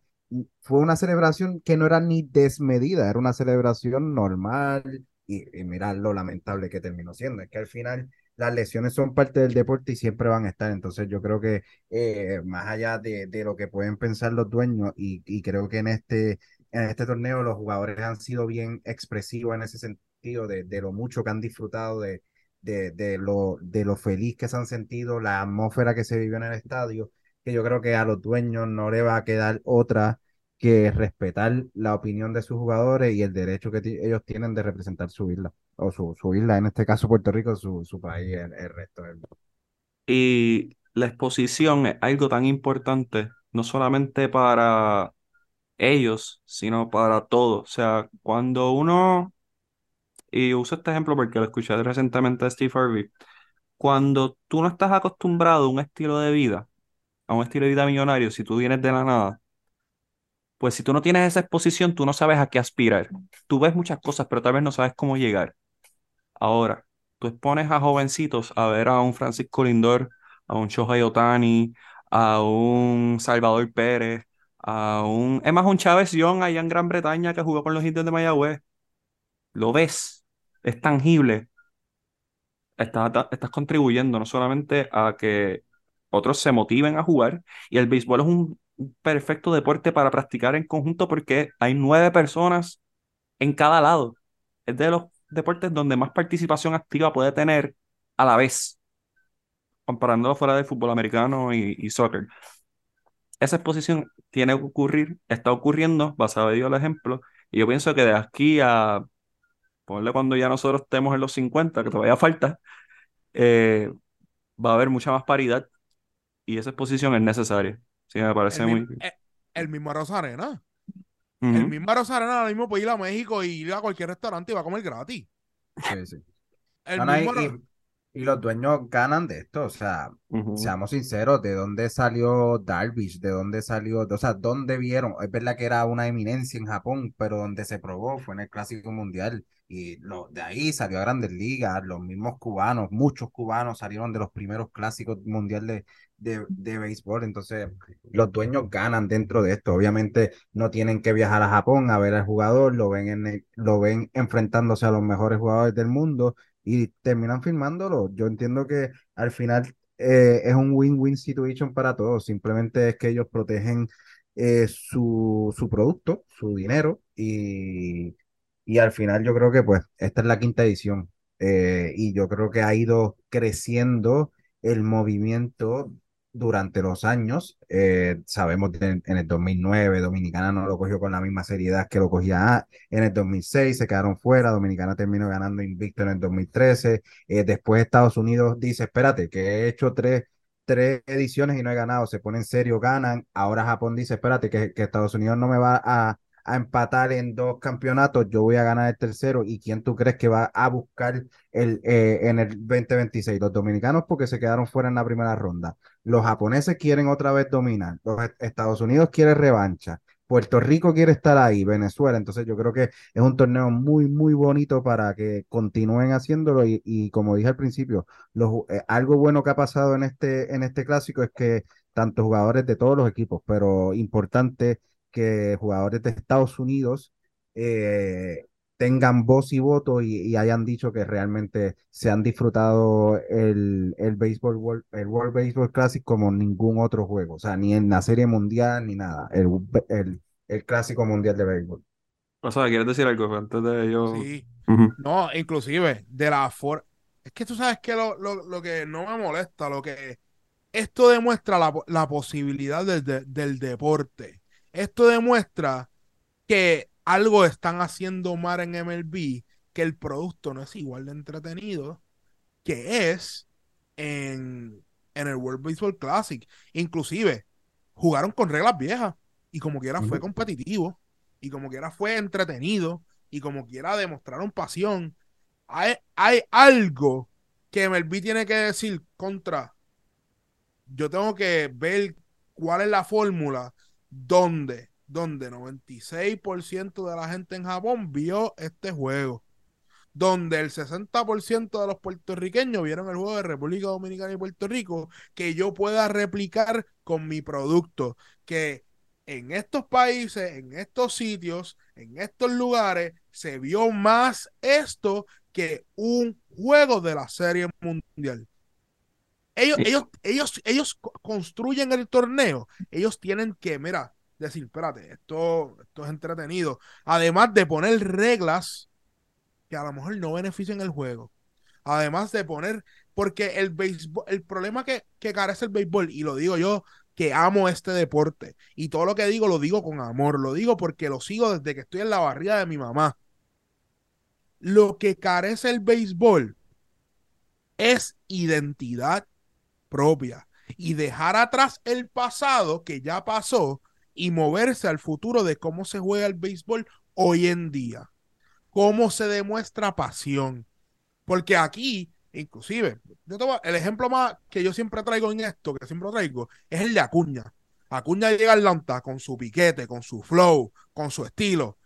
Speaker 2: Fue una celebración que no era ni desmedida, era una celebración normal y, y mira lo lamentable que terminó siendo, es que al final las lesiones son parte del deporte y siempre van a estar, entonces yo creo que eh, más allá de, de, lo que pueden pensar los dueños y, y creo que en este, en este torneo los jugadores han sido bien expresivos en ese sentido de, de lo mucho que han disfrutado de, de, lo, de lo feliz que se han sentido, la atmósfera que se vivió en el estadio, que yo creo que a los dueños no le va a quedar otra que respetar la opinión de sus jugadores y el derecho que ellos tienen de representar su isla, o su, isla, en este caso Puerto Rico, su, su país, el, el resto del mundo.
Speaker 1: Y la exposición es algo tan importante, no solamente para ellos, sino para todos. O sea, cuando uno, y uso este ejemplo porque lo escuché recientemente de Steve Harvey, cuando tú no estás acostumbrado a un estilo de vida, a un estilo de vida millonario, si tú vienes de la nada, pues si tú no tienes esa exposición, tú no sabes a qué aspirar. Tú ves muchas cosas, pero tal vez no sabes cómo llegar. Ahora, tú expones a jovencitos a ver a un Francisco Lindor, a un Shohei Otani, a un Salvador Pérez, a un... Es más, un Chávez Young allá en Gran Bretaña que jugó con los indios de Mayagüez. Lo ves, es tangible. Estás, estás contribuyendo no solamente a que otros se motiven a jugar, y el béisbol es un perfecto deporte para practicar en conjunto porque hay nueve personas en cada lado. Es de los deportes donde más participación activa puede tener a la vez, comparándolo fuera del fútbol americano y, y soccer. Esa exposición tiene que ocurrir, está ocurriendo, basado en el ejemplo, y yo pienso que de aquí a, ponle cuando ya nosotros estemos en los 50, que todavía falta, eh, va a haber mucha más paridad y esa exposición es necesaria. Sí, me parece
Speaker 3: el,
Speaker 1: muy...
Speaker 3: mi- eh, el mismo Rosarena. El
Speaker 1: Ujú.
Speaker 3: mismo Rosarena ahora mismo puede ir a México y ir a cualquier restaurante y va a comer gratis.
Speaker 2: Sí, sí.
Speaker 3: El
Speaker 2: No, no, y,
Speaker 3: mismo Ro-
Speaker 2: y- y los dueños ganan de esto, o sea, seamos sinceros, ¿de dónde salió Darvish? ¿De dónde salió? O sea, ¿dónde vieron? Es verdad que era una eminencia en Japón, pero donde se probó fue en el Clásico Mundial y lo, de ahí salió a Grandes Ligas, los mismos cubanos, muchos cubanos salieron de los primeros Clásicos Mundial de, de, de béisbol, entonces los dueños ganan dentro de esto, obviamente no tienen que viajar a Japón a ver al jugador, lo ven, en lo ven enfrentándose a los mejores jugadores del mundo y terminan firmándolo. Yo entiendo que al final eh, es un win-win situation para todos. Simplemente es que ellos protegen eh, su, su producto, su dinero y, y al final yo creo que pues esta es la quinta edición eh, y yo creo que ha ido creciendo el movimiento durante los años. Eh, sabemos que en el 2009 Dominicana no lo cogió con la misma seriedad que lo cogía en el 2006 se quedaron fuera, Dominicana terminó ganando invicto en el 2013, eh, después Estados Unidos dice, espérate, que he hecho tres, tres ediciones y no he ganado, se pone en serio, ganan, ahora Japón dice, espérate, que, que Estados Unidos no me va a, a empatar en dos campeonatos, yo voy a ganar el tercero, ¿y quién tú crees que va a buscar el, eh, en el 2026? Los dominicanos porque se quedaron fuera en la primera ronda, los japoneses quieren otra vez dominar, los Estados Unidos quiere revancha. Puerto Rico quiere estar ahí, Venezuela, entonces yo creo que es un torneo muy, muy bonito para que continúen haciéndolo. Y, como dije al principio, los, eh, algo bueno que ha pasado en este, en este clásico es que tanto jugadores de todos los equipos, pero importante que jugadores de Estados Unidos eh, tengan voz y voto y, y hayan dicho que realmente se han disfrutado el, el béisbol, World- el World Baseball Classic como ningún otro juego, o sea, ni en la Serie Mundial ni nada, el, el, el Clásico Mundial de Béisbol.
Speaker 1: O sea, ¿quieres decir algo antes de yo?
Speaker 3: Sí. No, inclusive de la forma. Es que tú sabes que lo, lo, lo que no me molesta, lo que esto demuestra la, la posibilidad del, de- del deporte. Esto demuestra que algo están haciendo mal en MLB, que el producto no es igual de entretenido que es en, en el World Baseball Classic. Inclusive, jugaron con reglas viejas y como quiera fue competitivo y como quiera fue entretenido y como quiera demostraron pasión. Hay, hay algo que MLB tiene que decir contra. Yo tengo que ver cuál es la fórmula donde, donde 96% de la gente en Japón vio este juego. Donde el 60% de los puertorriqueños vieron el juego de República Dominicana y Puerto Rico, que yo pueda replicar con mi producto. Que en estos países, en estos sitios, en estos lugares, se vio más esto que un juego de la serie mundial. Ellos, ellos, ellos, ellos construyen el torneo. Ellos tienen que, mira, decir, espérate, esto, esto es entretenido. Además de poner reglas que a lo mejor no benefician el juego. Además de poner, porque el béisbol, el problema que, que carece el béisbol, y lo digo yo, que amo este deporte, y todo lo que digo lo digo con amor, lo digo porque lo sigo desde que estoy en la barriga de mi mamá. Lo que carece el béisbol es identidad propia y dejar atrás el pasado que ya pasó y moverse al futuro de cómo se juega el béisbol hoy en día, cómo se demuestra pasión. Porque aquí, inclusive, el ejemplo más que yo siempre traigo en esto, que siempre traigo, es el de Acuña. Acuña llega a Atlanta con su piquete, con su flow, con su estilo,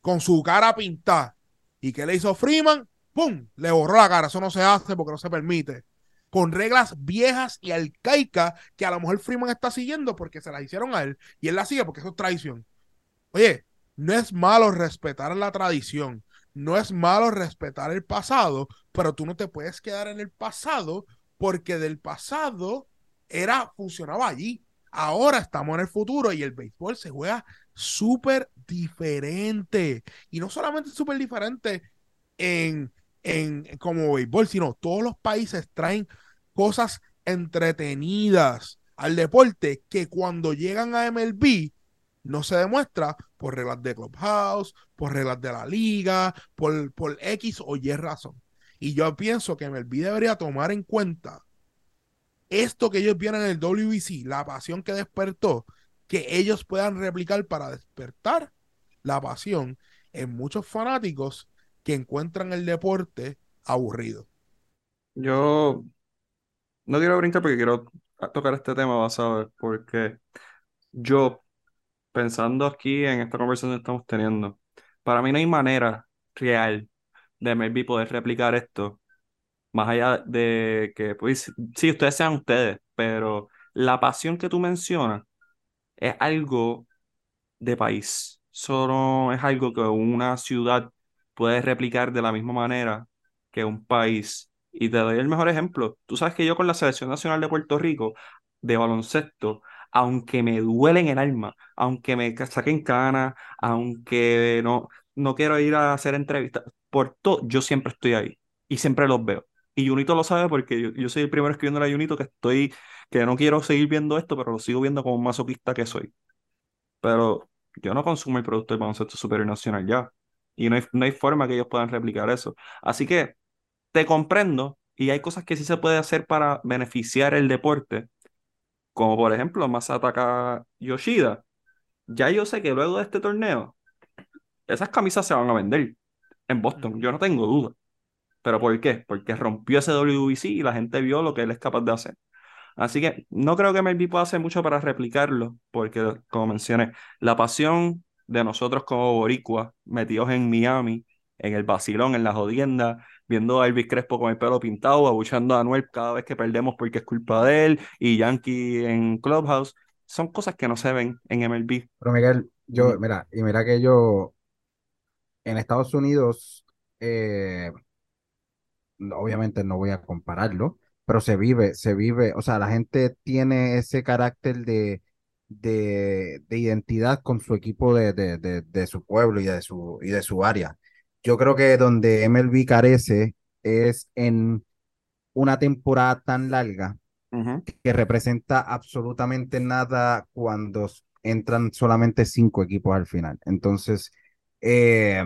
Speaker 3: con su cara pintada. ¿Y qué le hizo Freeman? ¡Pum! Le borró la cara. Eso no se hace porque no se permite con reglas viejas y arcaicas que a lo mejor Freeman está siguiendo porque se las hicieron a él y él la sigue porque eso es traición. Oye, no es malo respetar la tradición, no es malo respetar el pasado, pero tú no te puedes quedar en el pasado porque del pasado era funcionaba allí. Ahora estamos en el futuro y el béisbol se juega súper diferente. Y no solamente súper diferente en, en, como béisbol, sino todos los países traen cosas entretenidas al deporte que cuando llegan a MLB no se demuestra por reglas de Clubhouse, por reglas de la liga, por, por X o Y razón. Y yo pienso que MLB debería tomar en cuenta esto que ellos vieron en el WBC, la pasión que despertó, que ellos puedan replicar para despertar la pasión en muchos fanáticos que encuentran el deporte aburrido.
Speaker 1: Yo no quiero brincar porque quiero tocar este tema, vas a ver, porque yo, pensando aquí en esta conversación que estamos teniendo, para mí no hay manera real de maybe poder replicar esto, más allá de que, pues, sí, ustedes sean ustedes, pero la pasión que tú mencionas es algo de país. Solo es algo que una ciudad puede replicar de la misma manera que un país. Y te doy el mejor ejemplo. Tú sabes que yo con la Selección Nacional de Puerto Rico de baloncesto, aunque me duele en el alma, aunque me saquen canas, aunque no, no quiero ir a hacer entrevistas, por todo, yo siempre estoy ahí y siempre los veo. Y Junito lo sabe porque yo, yo soy el primero escribiendo a Junito que estoy, que no quiero seguir viendo esto, pero lo sigo viendo como un masoquista que soy. Pero yo no consumo el producto del baloncesto superior nacional ya. Y no hay, no hay forma que ellos puedan replicar eso. Así que te comprendo y hay cosas que sí se puede hacer para beneficiar el deporte, como por ejemplo Masataka Yoshida. Ya yo sé que luego de este torneo, esas camisas se van a vender en Boston, yo no tengo duda. ¿Pero por qué? Porque rompió ese WBC y la gente vio lo que él es capaz de hacer. Así que no creo que MLB pueda hacer mucho para replicarlo, porque como mencioné, la pasión de nosotros como boricuas metidos en Miami, en el vacilón, en la jodienda, viendo a Elvis Crespo con el pelo pintado, abuchando a Anuel cada vez que perdemos porque es culpa de él, y Yankee en Clubhouse, son cosas que no se ven en MLB.
Speaker 2: Pero Miguel, yo, mira, y mira que yo en Estados Unidos, eh, obviamente no voy a compararlo, pero se vive, se vive, o sea, la gente tiene ese carácter de, de, identidad con su equipo de, de, de, su pueblo y de su, y de su área. Yo creo que donde MLB carece es en una temporada tan larga que representa absolutamente nada cuando entran solamente cinco equipos al final. Entonces, eh,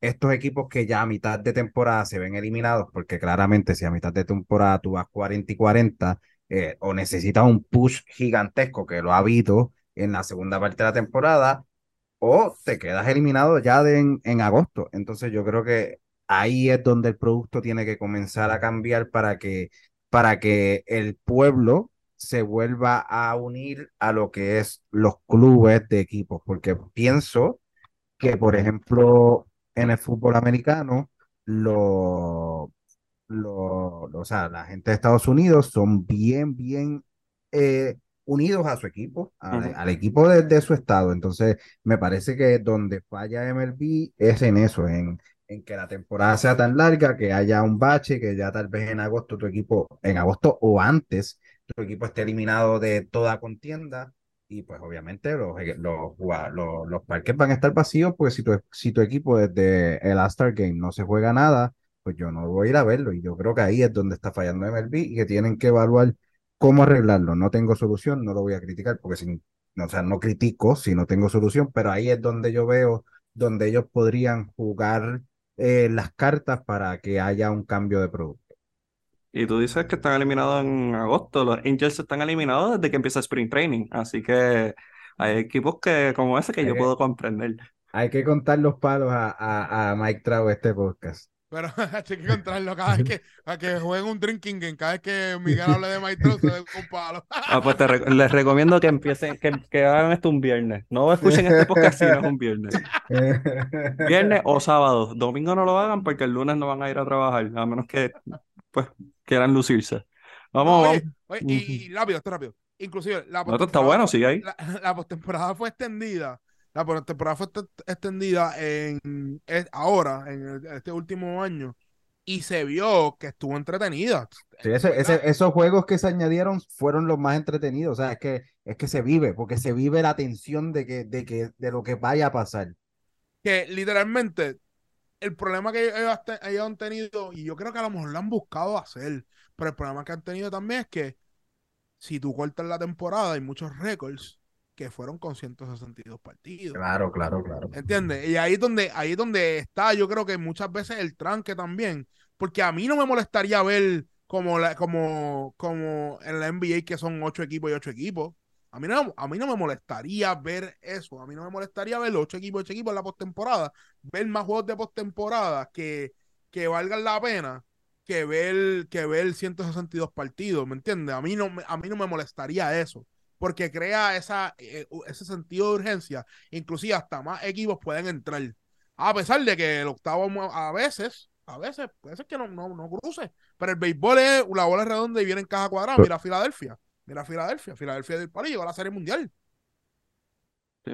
Speaker 2: estos equipos que ya a mitad de temporada se ven eliminados, porque claramente si a mitad de temporada tú vas 40 y 40, eh, o necesitas un push gigantesco que lo ha habido en la segunda parte de la temporada, o te quedas eliminado ya de en, agosto. Entonces yo creo que ahí es donde el producto tiene que comenzar a cambiar para que, para que el pueblo se vuelva a unir a lo que es los clubes de equipos, porque pienso que, por ejemplo, en el fútbol americano, lo, lo, o sea, la gente de Estados Unidos son bien, bien eh, unidos a su equipo, a- al equipo de, de su estado. Entonces, me parece que donde falla MLB es en eso, en, en que la temporada sea tan larga, que haya un bache, que ya tal vez en agosto tu equipo, en agosto o antes, tu equipo esté eliminado de toda contienda. Y pues obviamente los, los, jugad- los, los parques van a estar vacíos, porque si tu, si tu equipo desde el All-Star Game no se juega nada, pues yo no voy a ir a verlo. Y yo creo que ahí es donde está fallando MLB y que tienen que evaluar cómo arreglarlo. No tengo solución, no lo voy a criticar, porque sin, o sea, no critico si no tengo solución, pero ahí es donde yo veo donde ellos podrían jugar eh, las cartas para que haya un cambio de producto.
Speaker 1: Y tú dices que están eliminados en agosto. Los Angels están eliminados desde que empieza Spring Training. Así que hay equipos que, como ese que yo puedo comprender.
Speaker 2: Hay que contar los palos a, a, a Mike Trout este podcast.
Speaker 3: Pero *laughs* hay que encontrarlo cada vez que, *laughs* a que jueguen un drinking game, cada vez que Miguel hable de Maestro se den un palo.
Speaker 1: Ah, pues te re- les recomiendo que empiecen, que, que hagan esto un viernes. No escuchen este podcast si no es un viernes. *laughs* Viernes o sábado. Domingo no lo hagan porque el lunes no van a ir a trabajar, a menos que pues quieran lucirse. Vamos,
Speaker 3: Oye,
Speaker 1: vamos.
Speaker 3: oye, y, y rápido, esto rápido. Inclusive, la
Speaker 1: No, esto está
Speaker 3: postemporada
Speaker 1: bueno,
Speaker 3: fue-
Speaker 1: sigue ahí.
Speaker 3: la, la postemporada fue extendida. La postemporada fue extendida en ahora, en este último año, y se vio que estuvo entretenida.
Speaker 2: Sí, ese- ese- esos juegos que se añadieron fueron los más entretenidos. O sea, es que, es que se vive, porque se vive la tensión de que, de que, de lo que vaya a pasar.
Speaker 3: que literalmente el problema que ellos han tenido, y yo creo que a lo mejor lo han buscado hacer, pero el problema que han tenido también es que si tú cortas la temporada, hay muchos récords que fueron con 162 partidos.
Speaker 2: Claro, claro, claro.
Speaker 3: ¿Entiendes? Y ahí es donde, ahí es donde está, yo creo que muchas veces el tranque también. Porque a mí no me molestaría ver como, la, como, como en la NBA que son ocho equipos y ocho equipos. A mí, no, a mí no me molestaría ver eso. A mí no me molestaría ver ocho equipos y ocho equipos en la postemporada. Ver más juegos de postemporada que, que valgan la pena que ver, que ver 162 partidos. ¿Me entiendes? A mí no, a mí no me molestaría eso porque crea esa, eh, ese sentido de urgencia. Inclusive hasta más equipos pueden entrar. A pesar de que el octavo a veces, a veces, puede ser que no, no, no cruce. Pero el béisbol es, la bola es redonda y viene en caja cuadrada. Mira a Filadelfia. Mira a Filadelfia. Filadelfia del palo y llegó a la serie mundial.
Speaker 1: Sí.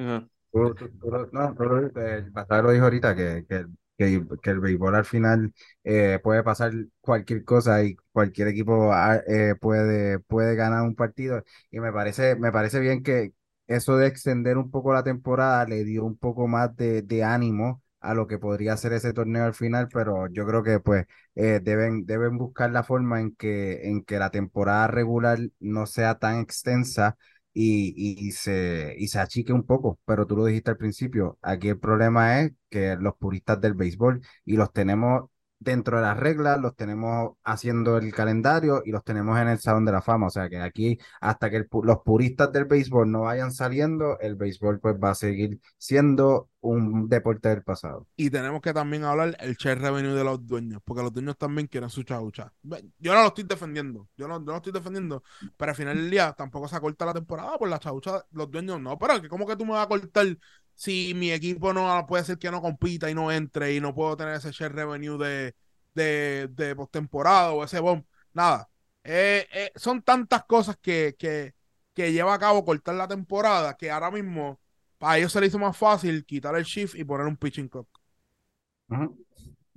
Speaker 2: Tú- tú- tú lo- no, tú lo- eh, el pasado lo dijo ahorita que, que, que, que el béisbol al final eh, puede pasar cualquier cosa y cualquier equipo ah, eh, puede, puede ganar un partido. Y me parece, me parece bien que eso de extender un poco la temporada le dio un poco más de, ánimo a lo que podría ser ese torneo al final, pero yo creo que pues eh, deben, deben buscar la forma en que, en que la temporada regular no sea tan extensa y, y, se, y se achique un poco, pero tú lo dijiste al principio, aquí el problema es que los puristas del béisbol y los tenemos dentro de las reglas, los tenemos haciendo el calendario y los tenemos en el Salón de la Fama, o sea que aquí hasta que los puristas del béisbol no vayan saliendo, el béisbol pues va a seguir siendo un deporte del pasado.
Speaker 3: Y tenemos que también hablar el share revenue de los dueños, porque los dueños también quieren su chaucha. Yo no lo estoy defendiendo, yo no, yo no lo estoy defendiendo, pero al final del día tampoco se corta la temporada por la chaucha, los dueños no, pero ¿cómo que tú me vas a cortar si mi equipo no puede ser que no compita y no entre y no puedo tener ese share revenue de, de, de postemporada o ese bomb? Nada. Eh, eh, son tantas cosas que, que, que lleva a cabo cortar la temporada que ahora mismo a ellos se les hizo más fácil quitar el shift y poner un pitching clock.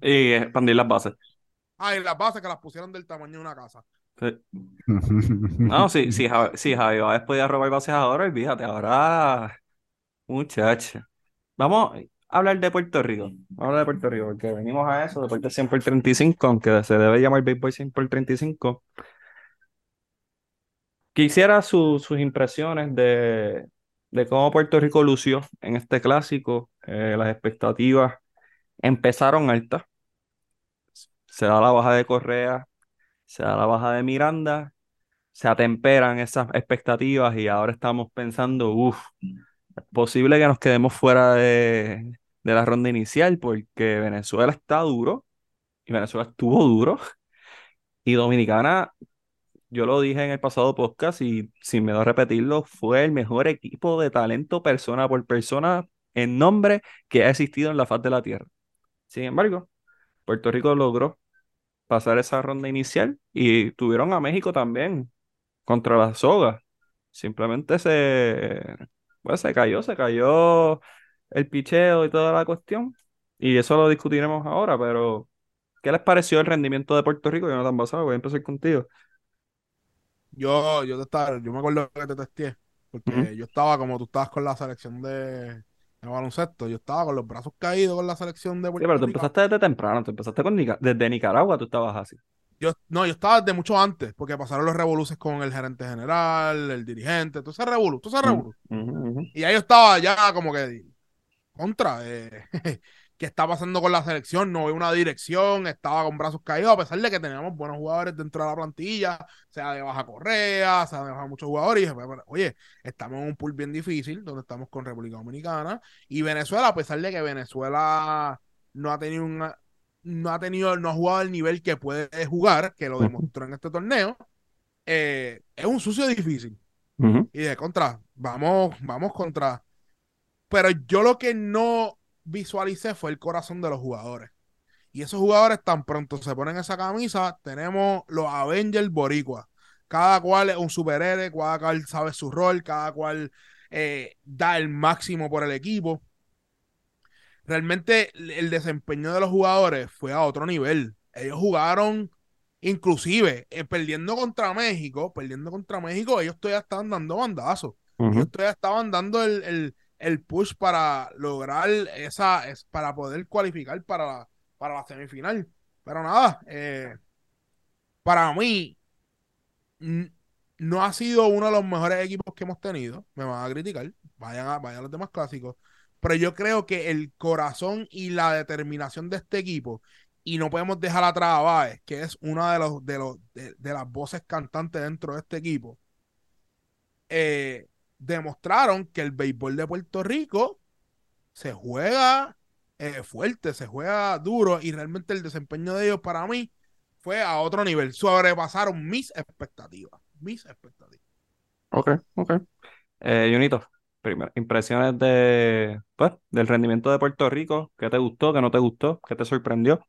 Speaker 1: Y expandir las bases.
Speaker 3: Ah, y las bases que las pusieron del tamaño de una casa.
Speaker 1: Sí. No, sí, sí, Javi, sí, Javi Baez podía robar bases ahora, y fíjate, ahora, muchacho. Vamos a hablar de Puerto Rico. Vamos a hablar de Puerto Rico, porque venimos a eso, deporte 100 por 35, aunque se debe llamar béisbol 100 por 35. Quisiera su- sus impresiones de, de cómo Puerto Rico lució en este clásico. Eh, las expectativas empezaron altas. Se da la baja de Correa, se da la baja de Miranda, se atemperan esas expectativas y ahora estamos pensando, uff, posible que nos quedemos fuera de, de la ronda inicial porque Venezuela está duro y Venezuela estuvo duro y Dominicana, yo lo dije en el pasado podcast y sin miedo a repetirlo, fue el mejor equipo de talento persona por persona en nombre que ha existido en la faz de la tierra. Sin embargo, Puerto Rico logró pasar esa ronda inicial y tuvieron a México también contra la soga. Simplemente se, pues, se cayó, se cayó el picheo y toda la cuestión. Y eso lo discutiremos ahora, pero ¿qué les pareció el rendimiento de Puerto Rico? Yo no tan basado, voy a empezar contigo.
Speaker 3: Yo, yo, te estaba, yo me acuerdo que te testé, porque yo estaba como tú estabas con la selección de, baloncesto, yo estaba con los brazos caídos con la selección de
Speaker 1: Sí,
Speaker 3: Puerto
Speaker 1: pero tú
Speaker 3: Rico.
Speaker 1: empezaste desde temprano, tú empezaste con Nica- desde Nicaragua, tú estabas así.
Speaker 3: Yo, no, yo estaba desde mucho antes, porque pasaron los revoluces con el gerente general, el dirigente, todo ese revolú, todo ese revolú. Y ahí yo estaba ya como que contra, eh, *laughs* ¿qué está pasando con la selección? No veo una dirección, estaba con brazos caídos, a pesar de que teníamos buenos jugadores dentro de la plantilla, sea de Baja Correa, sea de Baja muchos jugadores. Y dije, "Pero, oye, estamos en un pool bien difícil, donde estamos con República Dominicana y Venezuela, a pesar de que Venezuela no ha tenido un no ha tenido, no ha jugado al nivel que puede jugar, que lo demostró en este torneo, eh, es un sucio difícil. Y de contra, vamos, vamos contra. Pero yo lo que no visualicé fue el corazón de los jugadores. Y esos jugadores tan pronto se ponen esa camisa, tenemos los Avengers Boricua. Cada cual es un superhéroe, cada cual sabe su rol, cada cual eh, da el máximo por el equipo. Realmente el desempeño de los jugadores fue a otro nivel. Ellos jugaron, inclusive, eh, perdiendo contra México, perdiendo contra México, ellos todavía estaban dando bandazos. Ellos todavía estaban dando el, el, el push para lograr esa, es, para poder cualificar para la, para la semifinal. Pero nada, eh, para mí, no ha sido uno de los mejores equipos que hemos tenido. Me van a criticar, vayan a, vayan a los demás clásicos. Pero yo creo que el corazón y la determinación de este equipo, y no podemos dejar atrás a Baez, que es una de, los, de, los, de, de las voces cantantes dentro de este equipo, eh, demostraron que el béisbol de Puerto Rico se juega eh, fuerte, se juega duro y realmente el desempeño de ellos para mí fue a otro nivel. Sobrepasaron mis expectativas. Mis expectativas.
Speaker 1: Ok, ok. Eh, Junito, primero, impresiones de, pues, del rendimiento de Puerto Rico. ¿Qué te gustó? ¿Qué no te gustó? ¿Qué te sorprendió?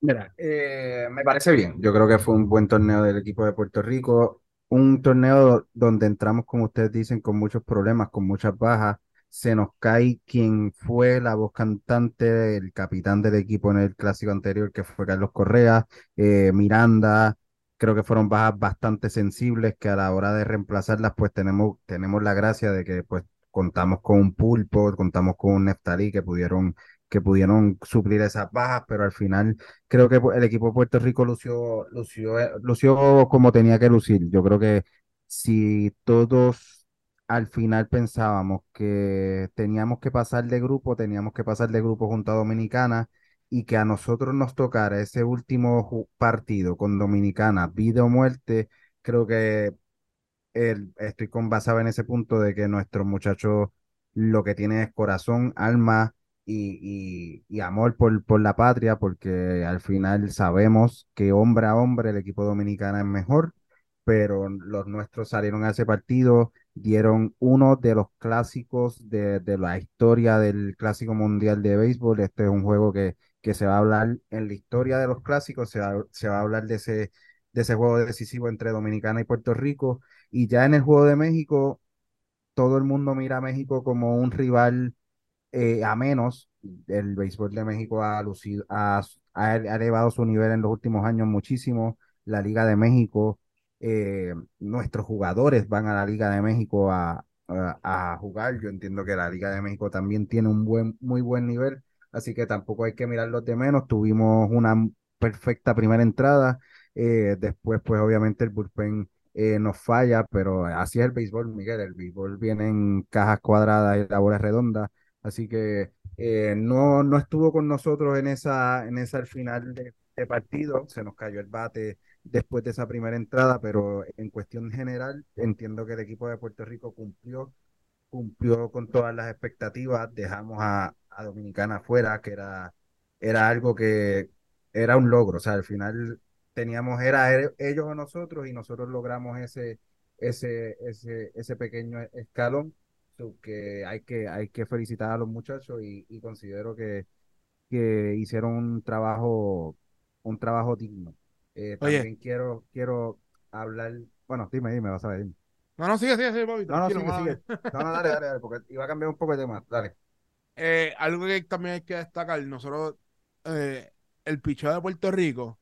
Speaker 2: Mira, eh, me parece bien. Yo creo que fue un buen torneo del equipo de Puerto Rico. Un torneo donde entramos, como ustedes dicen, con muchos problemas, con muchas bajas. Se nos cae quien fue la voz cantante, el capitán del equipo en el clásico anterior, que fue Carlos Correa, eh, Miranda. Creo que fueron bajas bastante sensibles que a la hora de reemplazarlas, pues tenemos, tenemos la gracia de que pues contamos con un pulpo, contamos con un Neftalí que pudieron, que pudieron suplir esas bajas, pero al final creo que el equipo de Puerto Rico lució, lució, eh, lució como tenía que lucir. Yo creo que si todos al final pensábamos que teníamos que pasar de grupo, teníamos que pasar de grupo junto a Dominicana y que a nosotros nos tocara ese último partido con Dominicana, vida o muerte, creo que el- estoy con basado en ese punto de que nuestros muchachos lo que tienen es corazón, alma y, amor por, por la patria, porque al final sabemos que hombre a hombre el equipo dominicano es mejor, pero los nuestros salieron a ese partido, dieron uno de los clásicos de, de la historia del Clásico Mundial de Béisbol. Este es un juego que, que se va a hablar en la historia de los clásicos, se va, se va a hablar de ese, de ese juego decisivo entre Dominicana y Puerto Rico. Y ya en el juego de México, todo el mundo mira a México como un rival eh, a menos. El béisbol de México ha, lucido, ha, ha elevado su nivel en los últimos años muchísimo. La Liga de México, eh, nuestros jugadores van a la Liga de México a, a, a, jugar. Yo entiendo que la Liga de México también tiene un buen, muy buen nivel, así que tampoco hay que mirarlos de menos. Tuvimos una perfecta primera entrada. Eh, después, pues obviamente el bullpen eh, nos falla, pero así es el béisbol, Miguel. El béisbol viene en cajas cuadradas y la bola redonda. Así que eh, no, no estuvo con nosotros en esa, en esa al final de, de, partido. Se nos cayó el bate después de esa primera entrada, pero en cuestión general entiendo que el equipo de Puerto Rico cumplió, cumplió con todas las expectativas. Dejamos a, a Dominicana afuera, que era, era algo que era un logro. O sea, al final teníamos, era ellos o nosotros y nosotros logramos ese, ese, ese, ese pequeño escalón que hay que, hay que felicitar a los muchachos y, y considero que, que, hicieron un trabajo, un trabajo digno. Eh, también quiero, quiero hablar, bueno, dime, dime, vas a ver. Dime.
Speaker 3: No, no, sigue, sigue, sigue, papi.
Speaker 2: No, no, sigue, sigue. No, no, dale, dale, dale, porque iba a cambiar un poco de tema. Dale.
Speaker 3: Eh, algo que también hay que destacar, nosotros, eh, el picheo de Puerto Rico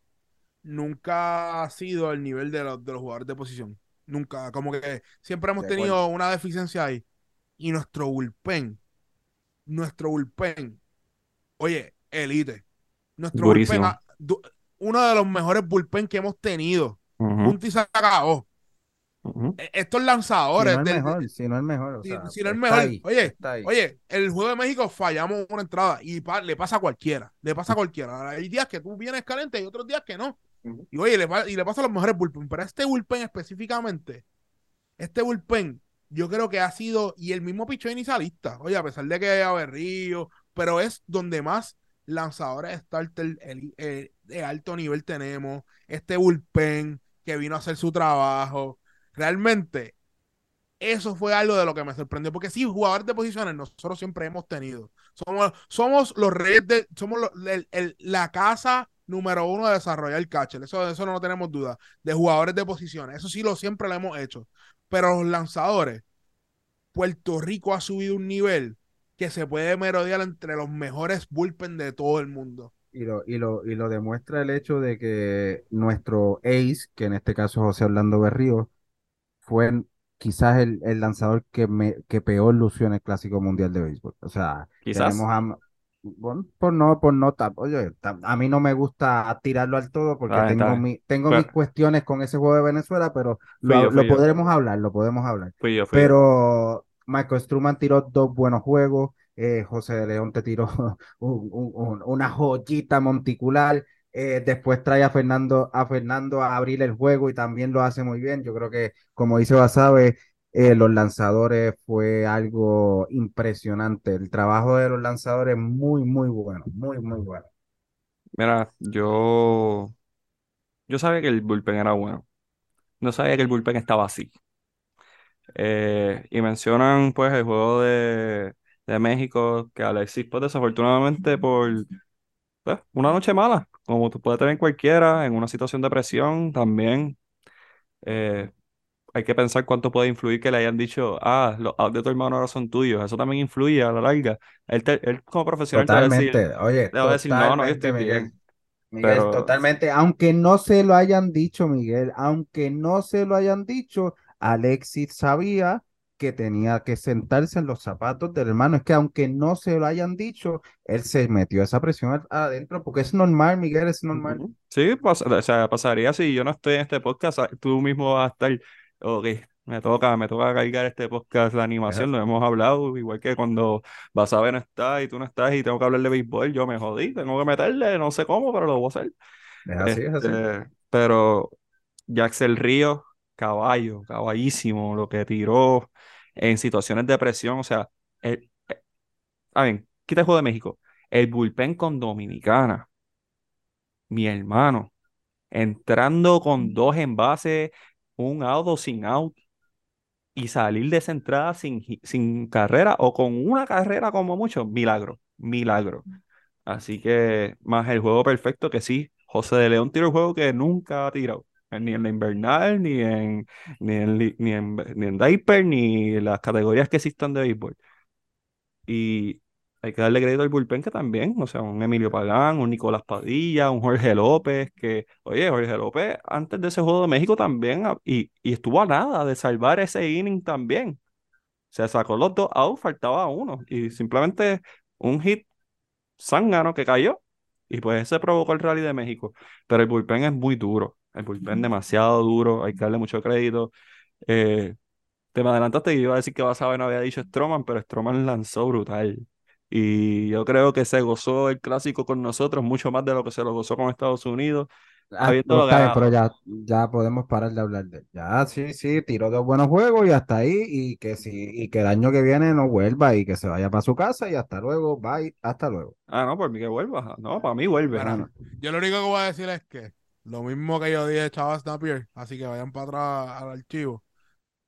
Speaker 3: nunca ha sido el nivel de los, de los jugadores de posición. Nunca, como que siempre hemos
Speaker 2: De
Speaker 3: tenido
Speaker 2: acuerdo.
Speaker 3: una deficiencia ahí. Y nuestro bullpen, nuestro bullpen, oye, elite. Nuestro
Speaker 1: Durísimo.
Speaker 3: bullpen, uno de los mejores bullpen que hemos tenido.
Speaker 1: Ujú,
Speaker 3: Punto y se acabó. E- Estos
Speaker 2: Si
Speaker 3: lanzadores,
Speaker 2: no es
Speaker 3: del-
Speaker 2: mejor, si no es mejor. o
Speaker 3: si-
Speaker 2: sea,
Speaker 3: si no es
Speaker 2: está
Speaker 3: mejor,
Speaker 2: ahí,
Speaker 3: oye. Oye, el juego de México fallamos una entrada y pa- le pasa a cualquiera, le pasa a cualquiera. Hay días que tú vienes caliente y otros días que no. Y oye, le, y le pasa a los mejores bullpen, pero este bullpen específicamente, este bullpen, yo creo que ha sido, y el mismo pichón inicialista, oye, a pesar de que haya Berrío, pero es donde más lanzadores starter el- el- de alto nivel tenemos, este bullpen que vino a hacer su trabajo. Realmente, eso fue algo de lo que me sorprendió, porque sí, jugadores de posiciones nosotros siempre hemos tenido. Somos, somos los reyes de, somos la casa número uno de desarrollar el catcher, eso, eso no tenemos duda, de jugadores de posiciones, eso sí lo siempre lo hemos hecho. Pero los lanzadores, Puerto Rico ha subido un nivel que se puede merodear entre los mejores bullpen de todo el mundo.
Speaker 2: Y lo, y lo, y lo demuestra el hecho de que nuestro ace, que en este caso es José Orlando Berrío, fue quizás el, el lanzador que, me, que peor lució en el Clásico Mundial de Béisbol. O sea,
Speaker 1: Quizás.
Speaker 2: tenemos a... Bueno, por no, por no, oye, a mí no me gusta tirarlo al todo porque tengo, mi, tengo mis cuestiones con ese juego de Venezuela, pero lo,
Speaker 1: yo,
Speaker 2: lo podremos hablar, lo podemos hablar.
Speaker 1: Fui yo, fui yo.
Speaker 2: Pero Michael Struman tiró dos buenos juegos. eh, José de León te tiró *laughs* un- un- un- una joyita monticular. Eh, después trae a Fernando, a Fernando a abrir el juego y también lo hace muy bien. Yo creo que, como dice Basabe, eh, los lanzadores fue algo impresionante. El trabajo de los lanzadores muy, muy bueno, muy, muy bueno.
Speaker 1: Mira, yo, yo sabía que el bullpen era bueno. No sabía que el bullpen estaba así. Eh, y mencionan pues el juego de, de México, que Alexis pues desafortunadamente por pues, una noche mala, como tú puedes tener cualquiera, en una situación de presión también. eh, hay que pensar cuánto puede influir que le hayan dicho, ah, los outs de tu hermano ahora son tuyos. Eso también influye a la larga. Él, te- él como profesional te va a decir,
Speaker 2: Totalmente, oye,
Speaker 1: te va a decir, no, no, yo
Speaker 2: totalmente,
Speaker 1: estoy
Speaker 2: Miguel.
Speaker 1: bien.
Speaker 2: Miguel,
Speaker 1: Pero-
Speaker 2: totalmente, aunque no se lo hayan dicho, Miguel, aunque no se lo hayan dicho, Alexis sabía que tenía que sentarse en los zapatos del hermano. Es que aunque no se lo hayan dicho, él se metió esa presión ad- adentro, porque es normal, Miguel, es normal.
Speaker 1: Sí, pas- o sea, pasaría si yo no estoy en este podcast, ah, tú mismo vas a estar, ok, me toca, me toca cargar este podcast de animación, lo hemos hablado, igual que cuando Basabe no está y tú no estás y tengo que hablar de béisbol, yo me jodí, tengo que meterle, no sé cómo, pero lo voy a hacer.
Speaker 2: Es así, es así.
Speaker 1: Este, pero Jaxel Río, caballo, caballísimo, lo que tiró en situaciones de presión, o sea, el, eh, a ver, quita el juego de México, el bullpen con Dominicana, mi hermano, entrando con dos envases, un out o sin out, y salir de esa entrada sin, sin carrera o con una carrera como mucho, milagro, milagro. Así que más el juego perfecto que sí, José de León tiró el juego que nunca ha tirado, ni en la invernal, ni en, ni en, ni en, ni en diaper, ni las categorías que existan de béisbol. Y hay que darle crédito al bullpen que también, o sea, un Emilio Pagán, un Nicolás Padilla, un Jorge López, que, oye, Jorge López antes de ese juego de México también, ah, y, y estuvo a nada de salvar ese inning también. Se sacó los dos outs, faltaba uno, y simplemente un hit zángano que cayó, y pues ese provocó el rally de México. Pero el bullpen es muy duro, el bullpen demasiado duro, hay que darle mucho crédito. Eh, te me adelantaste y iba a decir que Basabe no había dicho Stroman, pero Stroman lanzó brutal. Y yo creo que se gozó el clásico con nosotros mucho más de lo que se lo gozó con Estados Unidos.
Speaker 2: Ah,
Speaker 1: habiendo
Speaker 2: no, está bien,
Speaker 1: ganado.
Speaker 2: pero ya, ya podemos parar de hablar de él. Ya, sí, sí, tiró dos buenos juegos y hasta ahí, y que sí, y que el año que viene no vuelva y que se vaya para su casa y hasta luego, bye, hasta luego.
Speaker 1: Ah, no, por mí que vuelva. No, para mí vuelve. *laughs*
Speaker 3: Yo lo único que voy a decir es que lo mismo que yo dije de Chavas Napier, así que vayan para atrás al archivo.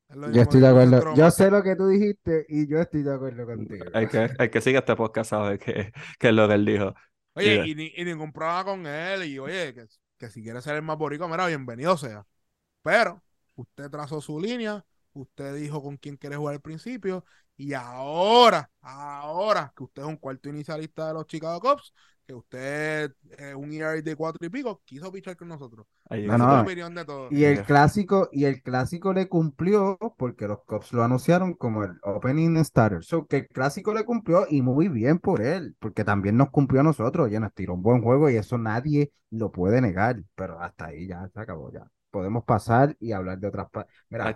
Speaker 3: Es
Speaker 2: Yo estoy
Speaker 3: que
Speaker 2: de acuerdo. Yo sé lo que tú dijiste y yo estoy de acuerdo contigo.
Speaker 1: El que, el que sigue este podcast sabe que, que es lo que él dijo.
Speaker 3: Oye, y, ni- y ningún problema con él. Y oye, que, que si quiere ser el más boricua, mira, bienvenido sea. Pero usted trazó su línea, usted dijo con quién quiere jugar al principio, y ahora, ahora que usted es un cuarto inicialista de los Chicago Cubs, que usted es un ERA de cuatro y pico, quiso pichar con nosotros.
Speaker 1: Ahí
Speaker 2: No,
Speaker 3: opinión de todos.
Speaker 2: Y el clásico, y el clásico le cumplió porque los Cubs lo anunciaron como el opening starter. So que el clásico le cumplió y muy bien por él, porque también nos cumplió a nosotros. Ya nos tiró un buen juego y eso nadie lo puede negar. Pero hasta ahí ya se acabó ya. Podemos pasar y hablar de otras. pa- Mira.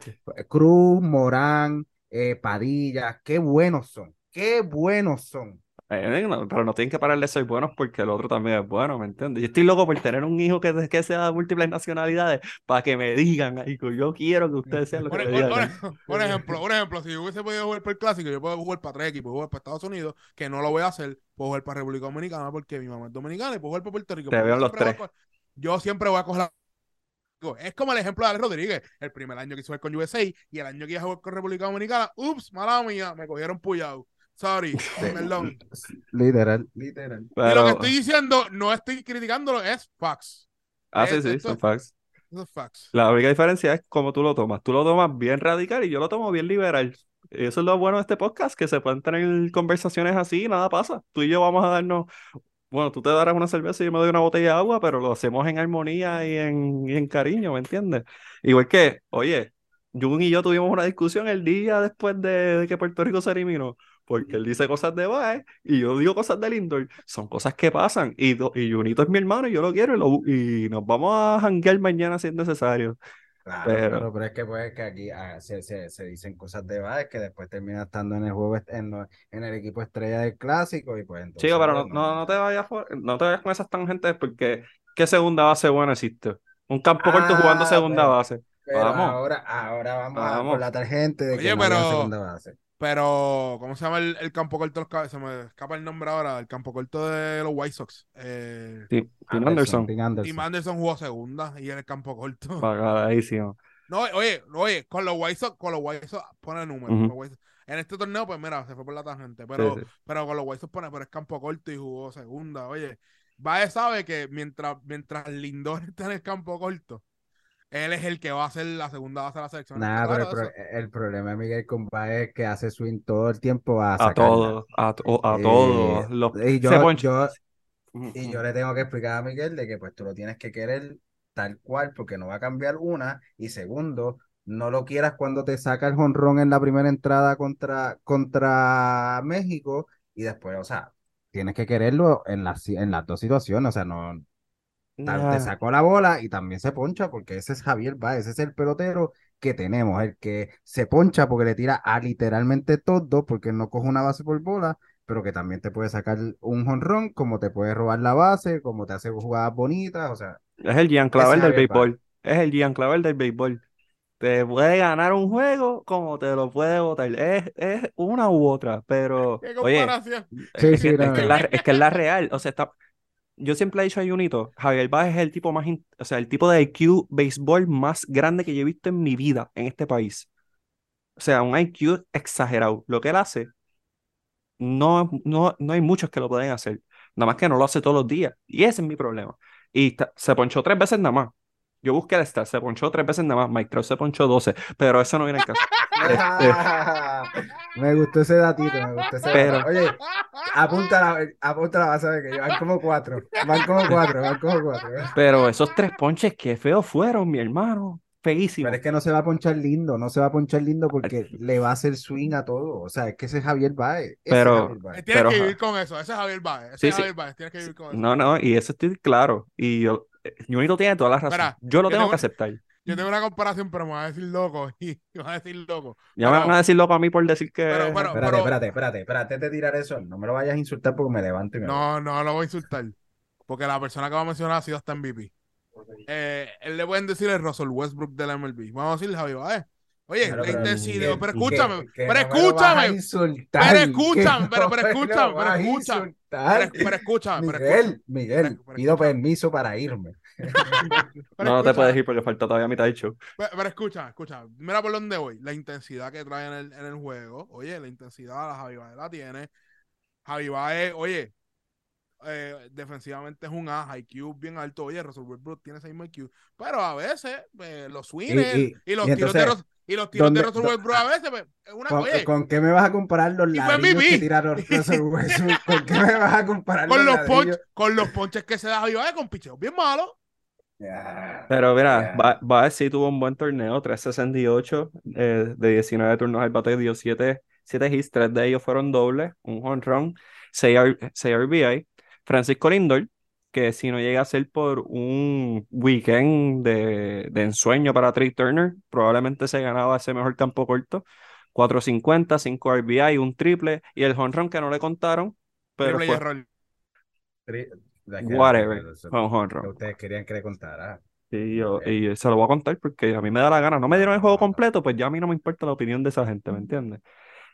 Speaker 2: Cruz, Morán, eh, Padilla, qué buenos son, qué buenos son.
Speaker 1: Eh, no, pero no tienen que parar de ser buenos porque el otro también es bueno, ¿me entiendes? Yo estoy loco por tener un hijo que, que sea de múltiples nacionalidades para que me digan, que yo quiero que ustedes sean lo que
Speaker 3: Por,
Speaker 1: me digan.
Speaker 3: por- *laughs* por ejemplo, por ejemplo, si yo hubiese podido jugar por el clásico, yo puedo jugar para tres equipos, jugar para Estados Unidos, que no lo voy a hacer, puedo jugar para República Dominicana porque mi mamá es dominicana y puedo jugar para Puerto Rico.
Speaker 1: Te veo los tres.
Speaker 3: Yo siempre voy a coger la... Es como el ejemplo de Alex Rodríguez, el primer año que hizo jugar con USA y el año que iba a jugar con República Dominicana, ups, mala mía, me cogieron puyado. Sorry, perdón.
Speaker 2: Literal, literal.
Speaker 3: Y lo
Speaker 1: Pero,
Speaker 3: que estoy diciendo, no estoy criticándolo, es facts.
Speaker 1: ah, sí,
Speaker 3: esto-
Speaker 1: sí,
Speaker 3: esto-
Speaker 1: son facts.
Speaker 3: Eso es facts.
Speaker 1: La única diferencia es cómo tú lo tomas. Tú lo tomas bien radical y yo lo tomo bien liberal. Eso es lo bueno de este podcast, que se pueden tener conversaciones así y nada pasa. Tú y yo vamos a darnos, bueno, tú te darás una cerveza y yo me doy una botella de agua, pero lo hacemos en armonía y en, y en cariño, ¿me entiendes? Igual que, oye, Jun y yo tuvimos una discusión el día después de, de que Puerto Rico se eliminó, porque él dice cosas de Baez y yo digo cosas de Lindor. Son cosas que pasan y, y Junito es mi hermano y yo lo quiero y, lo- y nos vamos a janguear mañana si es necesario.
Speaker 2: Claro,
Speaker 1: Pero-
Speaker 2: es que pues que aquí ah, se, se, se dicen cosas de Baez que después termina estando en el juego en, lo- en el equipo estrella del clásico y pues entonces
Speaker 1: Chico, pero no,
Speaker 2: pues,
Speaker 1: no, no te vayas por- no te vayas con esas tangentes porque ¿qué segunda base buena existe? Un campo corto jugando
Speaker 2: Ah,
Speaker 1: segunda
Speaker 2: pero-
Speaker 1: base.
Speaker 2: Pero
Speaker 1: Vamos.
Speaker 2: ahora, ahora vamos, a
Speaker 1: Vamos.
Speaker 2: por la tangente de que
Speaker 3: Oye,
Speaker 2: no había
Speaker 3: pero-
Speaker 2: segunda base.
Speaker 3: Pero, ¿cómo se llama el, el campo corto? de los Se me escapa el nombre ahora. El campo corto de los White Sox. Eh,
Speaker 1: Tim, Tim Anderson.
Speaker 2: Tim Anderson.
Speaker 3: Tim Anderson jugó segunda y en el campo corto. *laughs*
Speaker 1: Pagadísimo.
Speaker 3: No, oye, oye, con los White Sox, con los White Sox pone Sox. En este torneo, pues mira, se fue por la tangente. Pero,
Speaker 1: Sí, sí.
Speaker 3: pero con los White Sox pone, pero es campo corto y jugó segunda. Oye, Baez sabe que mientras, mientras Lindor *laughs* está en el campo corto, él es el que va a hacer la segunda base de la selección.
Speaker 2: Nada,
Speaker 3: Claro,
Speaker 2: pero el,
Speaker 3: eso.
Speaker 2: pro- el problema de Miguel con Baez es que hace swing todo el tiempo a
Speaker 1: A todos, a, to- a
Speaker 2: Eh,
Speaker 1: todos. Los-
Speaker 2: y yo,
Speaker 1: Ujú,
Speaker 2: Y
Speaker 1: ujú.
Speaker 2: yo le tengo que explicar a Miguel de que pues tú lo tienes que querer tal cual porque no va a cambiar una y segundo, no lo quieras cuando te saca el jonrón en la primera entrada contra, contra México y después, o sea, tienes que quererlo en las, en las dos situaciones, o sea, no,
Speaker 1: Nah.
Speaker 2: te sacó la bola y también se poncha porque ese es Javier Baez, ese es el pelotero que tenemos, el que se poncha porque le tira a literalmente todo porque no coge una base por bola, pero que también te puede sacar un jonrón, como te puede robar la base, como te hace jugadas bonitas, o sea,
Speaker 1: Es el Gian Clavel del béisbol. Es el Gian Clavel del béisbol. Te puede ganar un juego como te lo puede botar. Es, es una u otra, pero
Speaker 3: ¿Qué
Speaker 1: oye?
Speaker 2: Sí,
Speaker 1: es,
Speaker 2: sí,
Speaker 1: que,
Speaker 2: no,
Speaker 1: es que es la, es que es la real. O sea, está, yo siempre he dicho a Junito, Javier Báez es el tipo más, o sea, el tipo de IQ béisbol más grande que yo he visto en mi vida en este país. O sea, un IQ exagerado. Lo que él hace, no, no, no hay muchos que lo pueden hacer. Nada más que no lo hace todos los días. Y ese es mi problema. Y se ponchó tres veces nada más. Yo busqué el stat, se ponchó tres veces nada más. Mike Trout se ponchó 12, pero eso no viene al caso. Este, *laughs*
Speaker 2: me gustó ese datito, me gustó ese
Speaker 1: Pero-
Speaker 2: dato. Oye, apunta la, apunta la vas a ver que van como cuatro, van como cuatro, van como cuatro.
Speaker 1: pero esos tres ponches, qué feos fueron, mi hermano. Feísimo.
Speaker 2: Pero es que no se va a ponchar lindo, no se va a ponchar lindo porque le va a hacer swing a todo. O sea, es que ese es Javier Baez. ese es
Speaker 1: Pero-
Speaker 2: Javier Baez.
Speaker 3: Tienes
Speaker 1: Pero,
Speaker 3: que vivir con eso. Ese es Javier Baez. Ese
Speaker 1: Sí,
Speaker 3: es
Speaker 1: sí.
Speaker 3: Javier Baez. Tienes que vivir con eso.
Speaker 1: No, no, y eso estoy claro. Y yo, Junito tiene toda la razón.
Speaker 3: Mira,
Speaker 1: yo lo
Speaker 3: yo
Speaker 1: tengo
Speaker 3: tengo-
Speaker 1: que aceptar.
Speaker 3: Yo tengo una comparación, pero me van a decir loco. *laughs* Y me van a decir loco.
Speaker 1: Ya me van a decir loco a mí por decir que.
Speaker 3: Pero- pero-
Speaker 2: Espérate, espérate, espérate, espérate, de tirar eso, no me lo vayas a insultar porque me levanto y me voy.
Speaker 3: No, no lo voy a insultar. Porque la persona que va a mencionar ha sido hasta MVP. Eh, él le pueden decir el Russell Westbrook del MLB. Vamos a decirle Javier Baez. Oye,
Speaker 2: pero
Speaker 3: intensidad.
Speaker 2: Miguel,
Speaker 3: Pero
Speaker 2: que- que
Speaker 3: pero
Speaker 2: no
Speaker 3: escúchame.
Speaker 2: insultar,
Speaker 3: Pero escúchame, pero-
Speaker 2: no
Speaker 3: escúchame, pero escúchame. Pero, pero escúchame. Pero
Speaker 2: Miguel,
Speaker 3: escúchame.
Speaker 2: Miguel,
Speaker 3: pero
Speaker 2: pido permiso para irme. *laughs* *laughs*
Speaker 1: no, no te puedes ir porque falta todavía mitad del show.
Speaker 3: Pero, pero escucha, escucha, mira por dónde voy. La intensidad que trae en el, en el juego. Oye, la intensidad la Javi Baez la tiene. Javi Baez, oye, eh, defensivamente es un A, IQ bien alto. Oye, Russell Westbrook tiene ese mismo IQ. Pero a veces eh, los swings
Speaker 2: Y-
Speaker 3: y,
Speaker 2: y-
Speaker 3: los
Speaker 2: y
Speaker 3: tiros de Y los tiros de
Speaker 2: ¿Dónde-
Speaker 3: Russell Westbrook a veces, pues, es una
Speaker 2: ¿Con,
Speaker 3: oye,
Speaker 2: con qué me vas a comparar los ladrillos que tiraron Russell Westbrook? ¿Con qué me vas a comparar
Speaker 3: con los,
Speaker 2: ladrillos?
Speaker 3: ponch- con los ponches que se da Iván con picheos bien malos.
Speaker 2: Ya.
Speaker 1: Pero mira. Ba- Baez sí tuvo un buen torneo, 368 eh, de 19 turnos al bate, dio 7, 7 hits, 3 de ellos fueron dobles, un home run, 6, R- 6 RBI. Francisco Lindor, que si no llega a ser por un weekend de, de ensueño para Trey Turner, probablemente se ganaba ese mejor campo corto. 450, 5 RBI, un triple y el home run que no le contaron, pero
Speaker 3: Triple y
Speaker 1: fue
Speaker 3: error.
Speaker 2: Tri-
Speaker 1: whatever, fue un home run.
Speaker 2: ustedes querían que le contara.
Speaker 1: Y yo, y se lo voy a contar porque a mí me da la gana. No me dieron el juego completo, pues ya a mí no me importa la opinión de esa gente, ¿me entiendes?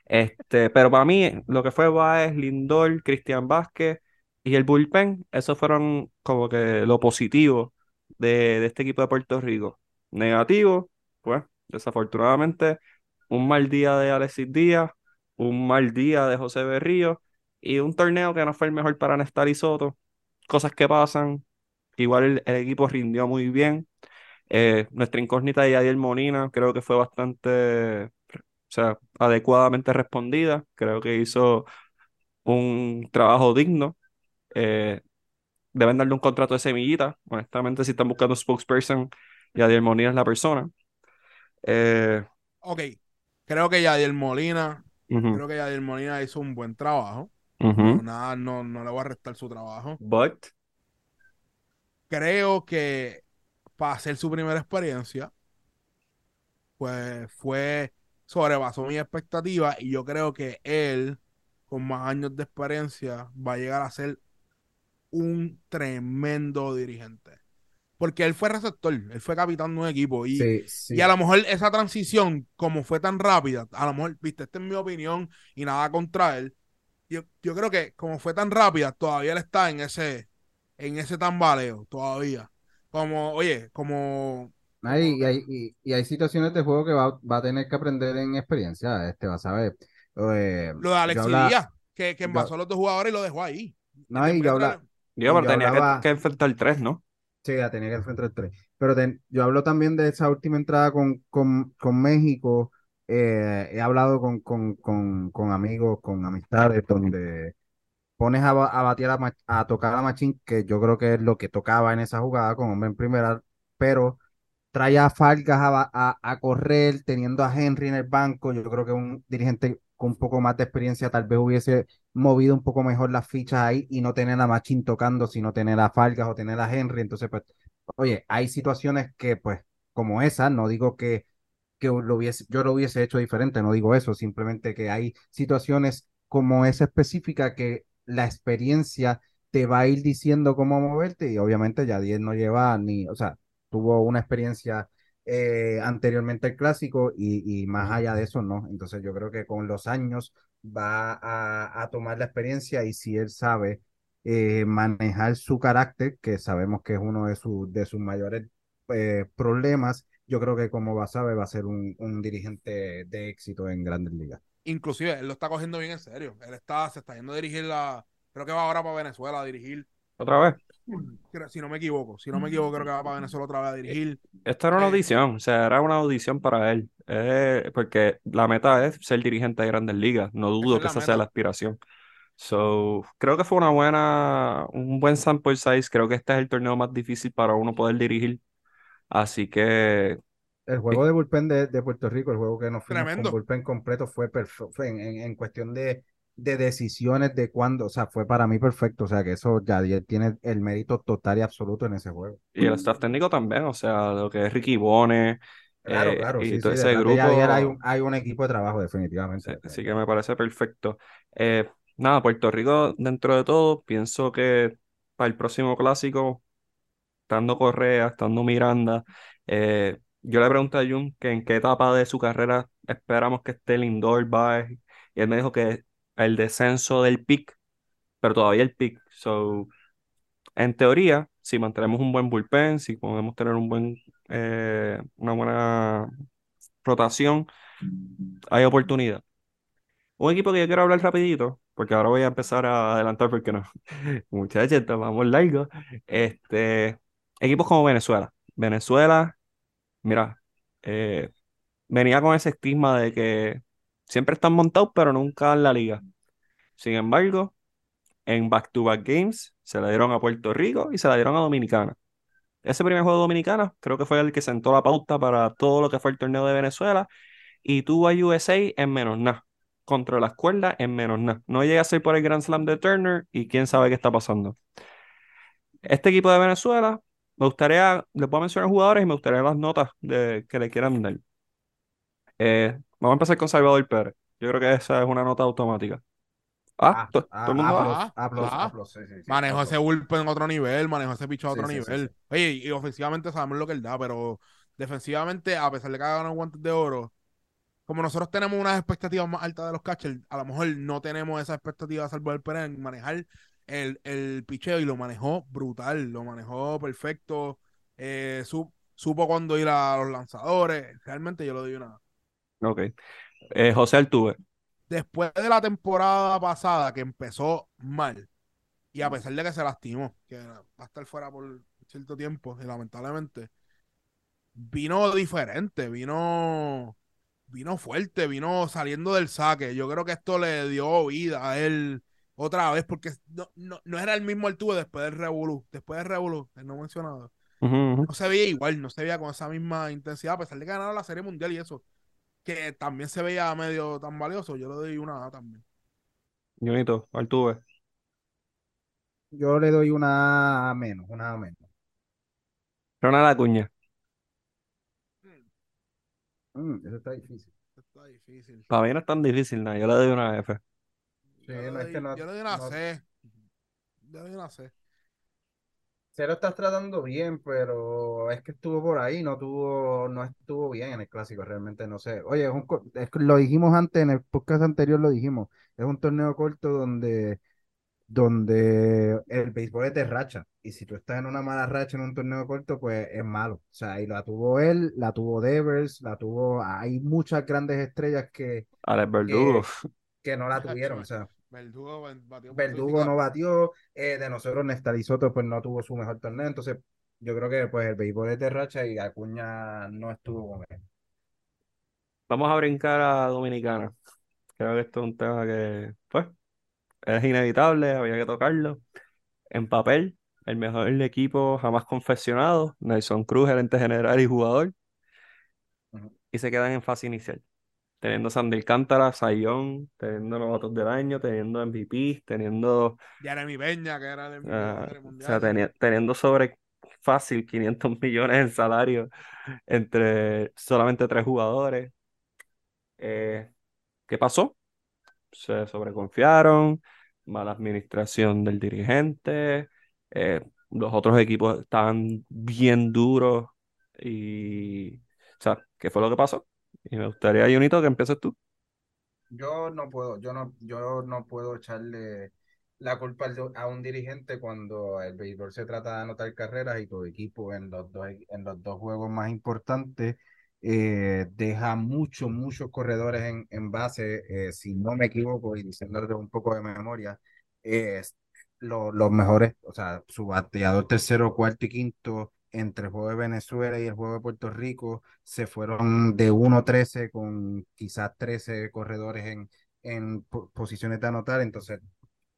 Speaker 1: Este, pero para mí, lo que fue Baez, Lindor, Cristian Vázquez y el bullpen, esos fueron como que lo positivo de, de este equipo de Puerto Rico. Negativo, pues, desafortunadamente, un mal día de Alexis Díaz, un mal día de José Berrío y un torneo que no fue el mejor para Nestor y Soto. Cosas que pasan. Igual el, equipo rindió muy bien. Eh, nuestra incógnita de Yadiel Molina creo que fue bastante, o sea, adecuadamente respondida. Creo que hizo un trabajo digno. Eh, deben darle un contrato de semillita. Honestamente, si están buscando spokesperson, Yadiel Molina es la persona. Eh,
Speaker 3: Ok, creo que Yadiel Molina, creo que Yadiel Molina hizo un buen trabajo. nada, no, no le voy a restar su trabajo.
Speaker 1: But,
Speaker 3: Creo que para hacer su primera experiencia, pues fue, sobrepasó mis expectativas y yo creo que él, con más años de experiencia, va a llegar a ser un tremendo dirigente. Porque él fue receptor, él fue capitán de un equipo y,
Speaker 2: Sí, sí.
Speaker 3: y a lo mejor esa transición, como fue tan rápida, a lo mejor, viste, esta es mi opinión y nada contra él. Yo, yo creo que como fue tan rápida, todavía él está en ese, en ese tambaleo, todavía. Como, oye, como
Speaker 2: y, hay, y, y hay situaciones de juego que va, va a tener que aprender en experiencia. Este, vas a ver. Eh,
Speaker 3: lo de
Speaker 2: habla-
Speaker 3: Díaz, que, que
Speaker 2: yo-
Speaker 3: envasó a los dos jugadores y lo dejó ahí.
Speaker 2: No, y yo habla-
Speaker 1: pero
Speaker 2: yo
Speaker 1: tenía que-
Speaker 2: hablaba-
Speaker 1: que, enfrentar tres, ¿no?
Speaker 2: Sí, ya tenía que enfrentar el tres. Pero ten- yo hablo también de esa última entrada con, con, con México. eh, he hablado con, con, con, amigos, con amistades, donde pones a, a batear a, a tocar a Machín, que yo creo que es lo que tocaba en esa jugada con hombre en primera, pero trae a Fargas a, a, a correr, teniendo a Henry en el banco. Yo creo que un dirigente con un poco más de experiencia tal vez hubiese movido un poco mejor las fichas ahí y no tener a Machín tocando, sino tener a Fargas o tener a Henry. Entonces, pues, oye, hay situaciones que, pues, como esa, no digo que, que lo hubiese, yo lo hubiese hecho diferente, no digo eso, simplemente que hay situaciones como esa específica que la experiencia te va a ir diciendo cómo moverte y obviamente Yadier no lleva ni, o sea, tuvo una experiencia eh, anteriormente al clásico y, y más allá de eso no. Entonces yo creo que con los años va a, a tomar la experiencia y si él sabe eh, manejar su carácter, que sabemos que es uno de, sus de sus mayores eh, problemas, yo creo que como va a saber va a ser un, un dirigente de éxito en grandes ligas.
Speaker 3: Inclusive, él lo está cogiendo bien en serio. Él está, se está yendo a dirigir la, creo que va ahora para Venezuela a dirigir,
Speaker 1: Otra vez. *clears throat*
Speaker 3: si no me equivoco, si no me equivoco, creo que va para Venezuela otra vez a dirigir.
Speaker 1: Esta era una
Speaker 3: Eh,
Speaker 1: audición, o sea, era una audición para él. Eh, porque la meta es ser dirigente de grandes ligas. No dudo
Speaker 3: es
Speaker 1: que esa sea la aspiración. So, creo que fue una buena, un buen sample size. Creo que este es el torneo más difícil para uno poder dirigir. Así que
Speaker 2: El juego de bullpen de, de Puerto Rico, el juego que nos fuimos
Speaker 3: Tremendo.
Speaker 2: con bullpen completo fue perfecto, fue en, en- en cuestión de, de decisiones de cuándo, o sea, fue para mí perfecto, o sea, que eso Yadier tiene el mérito total y absoluto en ese juego.
Speaker 1: Y el staff técnico también, o sea, lo que es Ricky Bone
Speaker 2: Claro,
Speaker 1: eh,
Speaker 2: claro,
Speaker 1: y
Speaker 2: sí,
Speaker 1: todo
Speaker 2: sí,
Speaker 1: ese grupo.
Speaker 2: Yadier hay un, hay un equipo de trabajo definitivamente.
Speaker 1: Sí, así que me parece perfecto. Eh, nada, Puerto Rico, dentro de todo, pienso que para el próximo clásico, estando Correa, estando Miranda, eh, yo le pregunté a Jun que en qué etapa de su carrera esperamos que esté Lindor, Baez, y él me dijo que el descenso del pick, pero todavía el pick. So, en teoría, si mantenemos un buen bullpen, si podemos tener un buen, eh, una buena rotación, hay oportunidad. Un equipo que yo quiero hablar rapidito, porque ahora voy a empezar a adelantar porque no. *laughs* Muchachos, vamos largo. Este, equipos como Venezuela. Venezuela, mira, eh, venía con ese estigma de que siempre están montados, pero nunca en la liga. Sin embargo, en back-to-back games se la dieron a Puerto Rico y se la dieron a Dominicana. Ese primer juego de Dominicana creo que fue el que sentó la pauta para todo lo que fue el torneo de Venezuela y tuvo a USA en menos nada. Contra la escuela en menos nada. No llega a ser por el Grand Slam de Turner y quién sabe qué está pasando. Este equipo de Venezuela, me gustaría, le puedo mencionar jugadores y me gustaría las notas de, que le quieran dar. Eh, vamos a empezar con Salvador Pérez. Yo creo que esa es una nota automática. Ah,
Speaker 2: Ah, ah,
Speaker 1: todo el mundo
Speaker 3: Ah, ah. Manejó
Speaker 2: A
Speaker 3: ese bullpen en otro nivel, manejó ese picho a
Speaker 2: Sí,
Speaker 3: otro
Speaker 2: sí, sí,
Speaker 3: nivel.
Speaker 2: sí.
Speaker 3: Oye, y ofensivamente sabemos lo que él da, pero defensivamente, a pesar de que ha ganado guantes de oro, como nosotros tenemos unas expectativas más altas de los catchers, a lo mejor no tenemos esa expectativa salvo el Pérez en manejar el, el picheo y lo manejó brutal, lo manejó perfecto, eh, su- supo cuándo ir a los lanzadores, realmente yo lo doy una.
Speaker 1: Ok. Eh, José Altuve.
Speaker 3: Después de la temporada pasada que empezó mal, y a pesar de que se lastimó, que va a estar fuera por cierto tiempo, y lamentablemente, vino diferente, vino, vino fuerte, vino saliendo del saque. Yo creo que esto le dio vida a él otra vez, porque no, no, no era el mismo Altuve después del Revolu, después del Revolu, el no mencionado. No se veía igual, no se veía con esa misma intensidad, a pesar de que ganaron la Serie Mundial y eso, que también se veía medio tan valioso, yo le doy una A también.
Speaker 1: Junito, Altuve.
Speaker 2: Yo le doy una A menos, una A menos.
Speaker 1: Ronald Acuña.
Speaker 2: Mm, eso está difícil.
Speaker 3: Está difícil.
Speaker 1: Para mí no es tan difícil, nada. Yo le doy una F.
Speaker 2: Sí,
Speaker 3: yo, le
Speaker 2: no, es
Speaker 3: doy,
Speaker 2: que no-
Speaker 3: yo le doy una
Speaker 2: no-
Speaker 3: C. Yo le doy una C.
Speaker 2: Se lo estás tratando bien, pero es que estuvo por ahí, no tuvo, no estuvo bien en el clásico, realmente no sé. Oye, es un, es que lo dijimos antes, en el podcast anterior lo dijimos, es un torneo corto donde, donde el béisbol es de racha, y si tú estás en una mala racha en un torneo corto, pues es malo. O sea, y la tuvo él, la tuvo Devers, la tuvo, hay muchas grandes estrellas que,
Speaker 1: Alex Verdugo. *laughs*
Speaker 2: que no la tuvieron, o *laughs* sea.
Speaker 3: Verdugo batió
Speaker 2: Verdugo
Speaker 3: 25.
Speaker 2: no batió, eh, de nosotros Soto pues no tuvo su mejor torneo, entonces yo creo que pues el béisbol es de racha y Acuña no estuvo con él.
Speaker 1: Vamos a brincar a Dominicana. Creo que esto es un tema que, pues, es inevitable, había que tocarlo. En papel, el mejor equipo jamás confeccionado, Nelson Cruz, gerente general y jugador, y se quedan en fase inicial. Teniendo Sandy Alcántara, Sayón, teniendo novatos del año, teniendo MVP, teniendo,
Speaker 3: Jeremy Peña, que era el MVP de
Speaker 1: ah,
Speaker 3: la Serie
Speaker 1: o
Speaker 3: Mundial.
Speaker 1: sea, teni- teniendo sobre fácil 500 *laughs* millones en salario entre solamente tres jugadores. Eh, ¿qué pasó? Se sobreconfiaron, mala administración del dirigente, eh, los otros equipos estaban bien duros y, o sea, ¿qué fue lo que pasó? Y me gustaría, Junito, que empieces tú.
Speaker 2: Yo no puedo, yo no, yo no puedo echarle la culpa a un dirigente cuando el béisbol se trata de anotar carreras y tu equipo en los dos, en los dos juegos más importantes eh, deja muchos, muchos corredores en, base, eh, si no me equivoco, y diciéndole un poco de memoria, eh, lo- los mejores, o sea, su bateador tercero, cuarto y quinto entre el juego de Venezuela y el juego de Puerto Rico se fueron de 1-13 con quizás 13 corredores en, en po- posiciones de anotar, entonces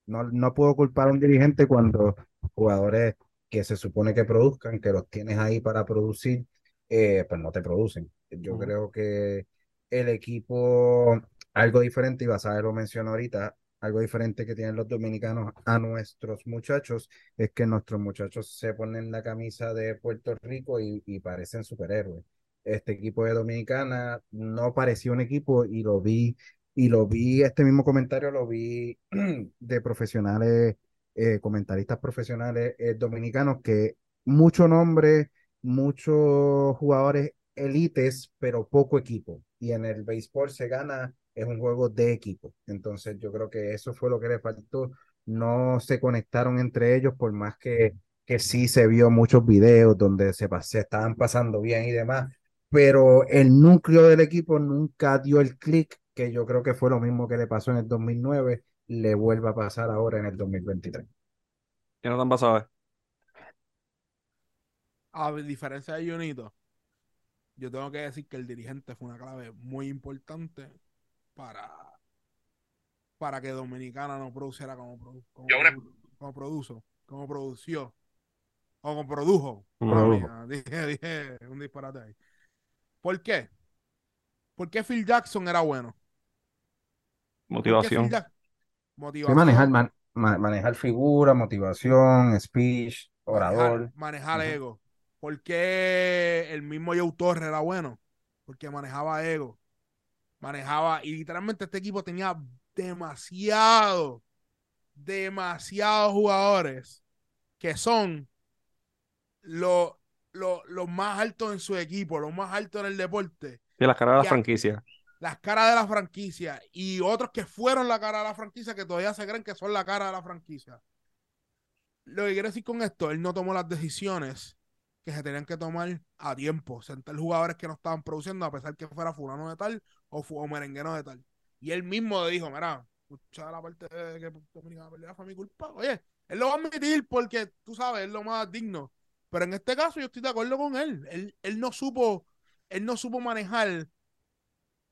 Speaker 2: no, no puedo culpar a un dirigente cuando jugadores que se supone que produzcan, que los tienes ahí para producir, eh, pues no te producen. Yo creo que el equipo, algo diferente, y Basabe lo mencionó ahorita, algo diferente que tienen los dominicanos a nuestros muchachos, es que nuestros muchachos se ponen la camisa de Puerto Rico y, parecen superhéroes. Este equipo de Dominicana no parecía un equipo y lo vi y lo vi, este mismo comentario lo vi *clears throat* de profesionales, eh, comentaristas profesionales eh, dominicanos, que mucho nombre, muchos jugadores élites, pero poco equipo. Y en el béisbol se gana, es un juego de equipo. Entonces yo creo que eso fue lo que le faltó. No se conectaron entre ellos, por más que, que sí se vio muchos videos donde se, se estaban pasando bien y demás pero el núcleo del equipo nunca dio el clic, que yo creo que fue lo mismo que le pasó en el 2009, le vuelve a pasar ahora en el 2023.
Speaker 1: ¿Qué no te han pasado?
Speaker 3: A diferencia de Junito, yo tengo que decir que el dirigente fue una clave muy importante para, para que Dominicana no produciera como, produ- como, como produjo, como produció, o como produjo. *laughs* Dije, dije un disparate ahí. ¿Por qué? ¿Por qué Phil Jackson era bueno? ¿Por qué Phil
Speaker 1: Motivación.
Speaker 3: Jack- Motivación.
Speaker 2: manejar, man- ma- manejar figura, motivación, speech, orador.
Speaker 3: Manejar, manejar ego. ¿Por qué el mismo Joe Torre era bueno? Porque manejaba ego. Manejaba, y literalmente este equipo tenía demasiado, demasiados jugadores que son los lo, los más altos en su equipo, los más altos en el deporte,
Speaker 1: Y la cara de la franquicia.
Speaker 3: las caras de la franquicia y otros que fueron la cara de la franquicia que todavía se creen que son la cara de la franquicia. Lo que quiero decir con esto, él no tomó las decisiones que se tenían que tomar a tiempo. Sentar jugadores que no estaban produciendo a pesar que fuera fulano de tal o, o merengueno de tal. Y él mismo dijo, mira, escucha la parte de que Dominicana perdió fue mi culpa. Oye, él lo va a admitir porque, tú sabes, es lo más digno. Pero en este caso yo estoy de acuerdo con él. Él, él no supo, él no supo manejar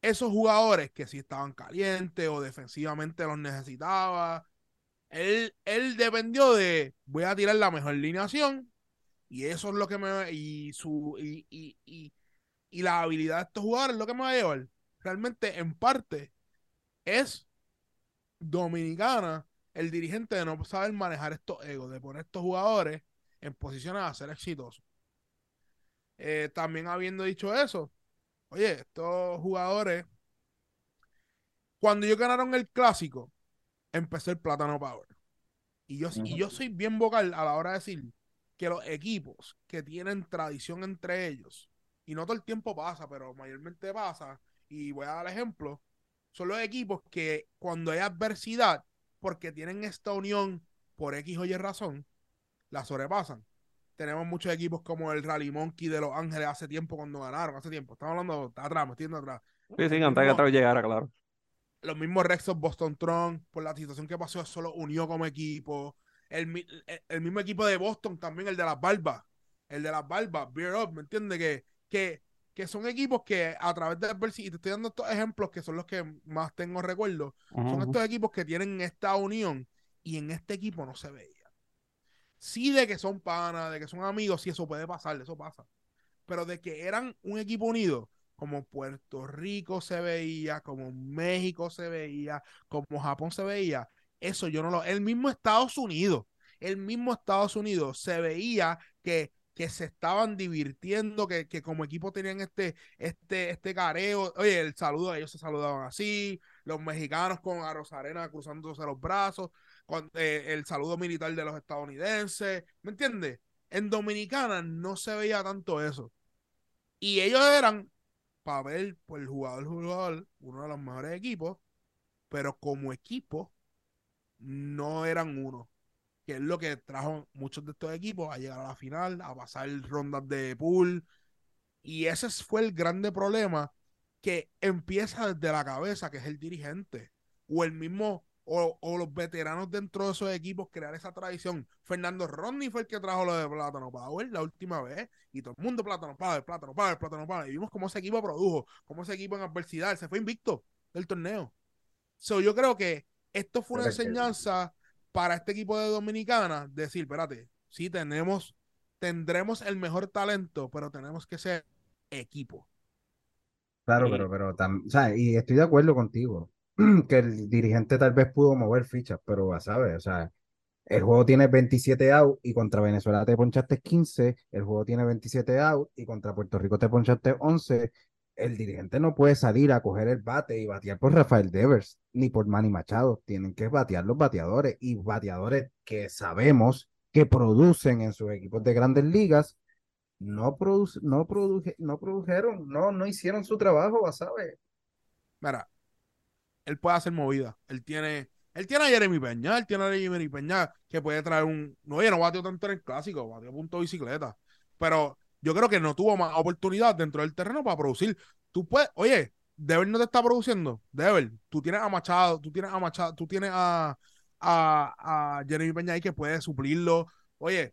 Speaker 3: esos jugadores que si estaban calientes o defensivamente los necesitaba. Él, él dependió de voy a tirar la mejor alineación y eso es lo que me y su y, y, y, y la habilidad de estos jugadores es lo que me va a llevar. Realmente, en parte, es dominicana el dirigente de no saber manejar estos egos, de poner estos jugadores en posiciones a ser exitosos. Eh, también habiendo dicho eso, oye, estos jugadores, cuando ellos ganaron el clásico, empezó el Plátano Power. Y yo, y yo soy bien vocal a la hora de decir que los equipos que tienen tradición entre ellos, y no todo el tiempo pasa, pero mayormente pasa, y voy a dar ejemplo, son los equipos que cuando hay adversidad, porque tienen esta unión por X o Y razón, la sobrepasan. Tenemos muchos equipos como el Rally Monkey de Los Ángeles hace tiempo cuando ganaron, hace tiempo. Estamos hablando atrás, me estoy yendo atrás.
Speaker 1: Sí, sí, antes de que atrás llegara, claro.
Speaker 3: los mismos Rexos Boston Tron, por la situación que pasó, solo unió como equipo. El, el- el mismo equipo de Boston también, el de las barbas. El de las barbas, Beer Up, ¿me entiendes? Que, que, que son equipos que a través de adversidad, y te estoy dando estos ejemplos que son los que más tengo recuerdo, son estos equipos que tienen esta unión y en este equipo no se veía. Sí de que son panas, de que son amigos, sí eso puede pasar, eso pasa. Pero de que eran un equipo unido, como Puerto Rico se veía, como México se veía, como Japón se veía, eso yo no lo... El mismo Estados Unidos, el mismo Estados Unidos se veía que, que se estaban divirtiendo, que, que como equipo tenían este, este, este careo. Oye, el saludo, ellos se saludaban así, los mexicanos con a Rosarena cruzándose los brazos, eh, el saludo militar de los estadounidenses, ¿me entiendes? En Dominicana no se veía tanto eso. Y ellos eran, para ver por el jugador, jugador, uno de los mejores equipos, pero como equipo no eran uno. Que es lo que trajo muchos de estos equipos a llegar a la final, a pasar rondas de pool. Y ese fue el grande problema que empieza desde la cabeza, que es el dirigente. O el mismo, o, o los veteranos dentro de esos equipos crear esa tradición. Fernando Rodney fue el que trajo lo de Plátano Power la última vez. Y todo el mundo Plátano Power, Plátano Power, Plátano Power. Y vimos cómo ese equipo produjo, cómo ese equipo en adversidad se fue invicto del torneo. So, yo creo que esto fue una
Speaker 2: Pero
Speaker 3: enseñanza para este equipo de Dominicana. Decir, espérate, sí tenemos, tendremos el mejor talento, pero tenemos que ser equipo.
Speaker 2: Claro, pero, pero tam- o sea, y estoy de acuerdo contigo, *clears throat* que el dirigente tal vez pudo mover fichas, pero sabes, o sea, el juego tiene 27 out y contra Venezuela te ponchaste 15, el juego tiene 27 out y contra Puerto Rico te ponchaste 11. El dirigente no puede salir a coger el bate y batear por Rafael Devers ni por Manny Machado. Tienen que batear los bateadores y bateadores que sabemos que producen en sus equipos de grandes ligas. No, produce, no, produje, no produjeron, no, no hicieron su trabajo, ¿sabes?
Speaker 3: Mira, él puede hacer movida. Él tiene, él tiene a Jeremy Peña, él tiene a Jeremy Peña que puede traer un. No, oye, no batió tanto en el clásico, batió punto bicicleta. Pero yo creo que no tuvo más oportunidad dentro del terreno para producir. Tú puedes, oye, Dever no te está produciendo. Dever, tú tienes a Machado, tú tienes a Machado, tú tienes a, a, a Jeremy Peña ahí que puede suplirlo. Oye,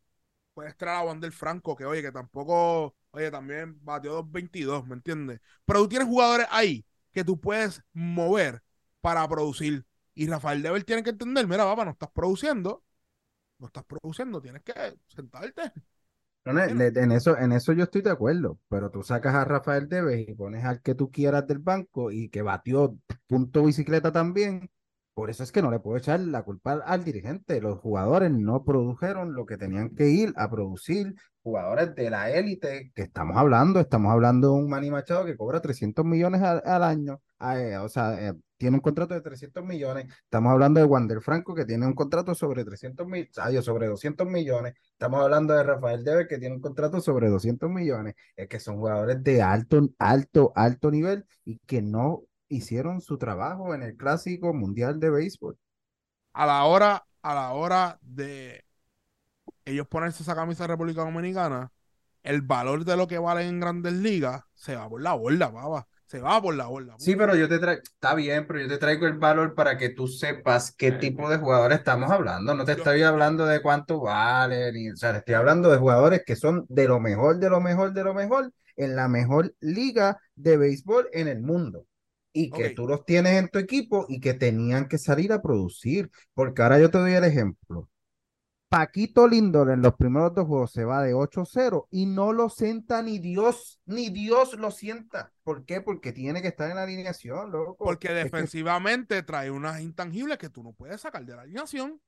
Speaker 3: puedes traer a Wander Franco, que oye, que tampoco, oye, también batió 2.22, ¿me entiendes? Pero tú tienes jugadores ahí que tú puedes mover para producir. Y Rafael Dever tiene que entender, mira, papá, no estás produciendo, no estás produciendo, tienes que sentarte.
Speaker 2: No, en, eso, en eso yo estoy de acuerdo, pero tú sacas a Rafael Deves y pones al que tú quieras del banco y que batió punto bicicleta también. Por eso es que no le puedo echar la culpa al, al dirigente. Los jugadores no produjeron lo que tenían que ir a producir. Jugadores de la élite que estamos hablando, estamos hablando de un Manny Machado que cobra 300 millones al, al año. eh, o sea, eh, tiene un contrato de 300 millones. Estamos hablando de Wander Franco, que tiene un contrato sobre 300 mil, sobre 200 millones. Estamos hablando de Rafael Dever, que tiene un contrato sobre 200 millones. Es que son jugadores de alto, alto, alto nivel y que no hicieron su trabajo en el Clásico Mundial de Béisbol.
Speaker 3: A la hora, a la hora de ellos ponerse esa camisa de República Dominicana, el valor de lo que valen en grandes ligas se va por la borda, pava. Se va por la borda.
Speaker 2: Sí, pero yo te traigo, está bien, pero yo te traigo el valor para que tú sepas qué tipo de jugadores estamos hablando. No te estoy hablando de cuánto vale, ni, o sea, te estoy hablando de jugadores que son de lo mejor, de lo mejor, de lo mejor, en la mejor liga de béisbol en el mundo. Y que tú los tienes en tu equipo y que tenían que salir a producir. Porque ahora yo te doy el ejemplo. Paquito Lindor en los primeros dos juegos se va de 8-0 y no lo sienta ni Dios, ni Dios lo sienta. ¿Por qué? Porque tiene que estar en la alineación, loco.
Speaker 3: Porque
Speaker 2: Es que
Speaker 3: defensivamente trae unas intangibles que tú no puedes sacar de la alineación.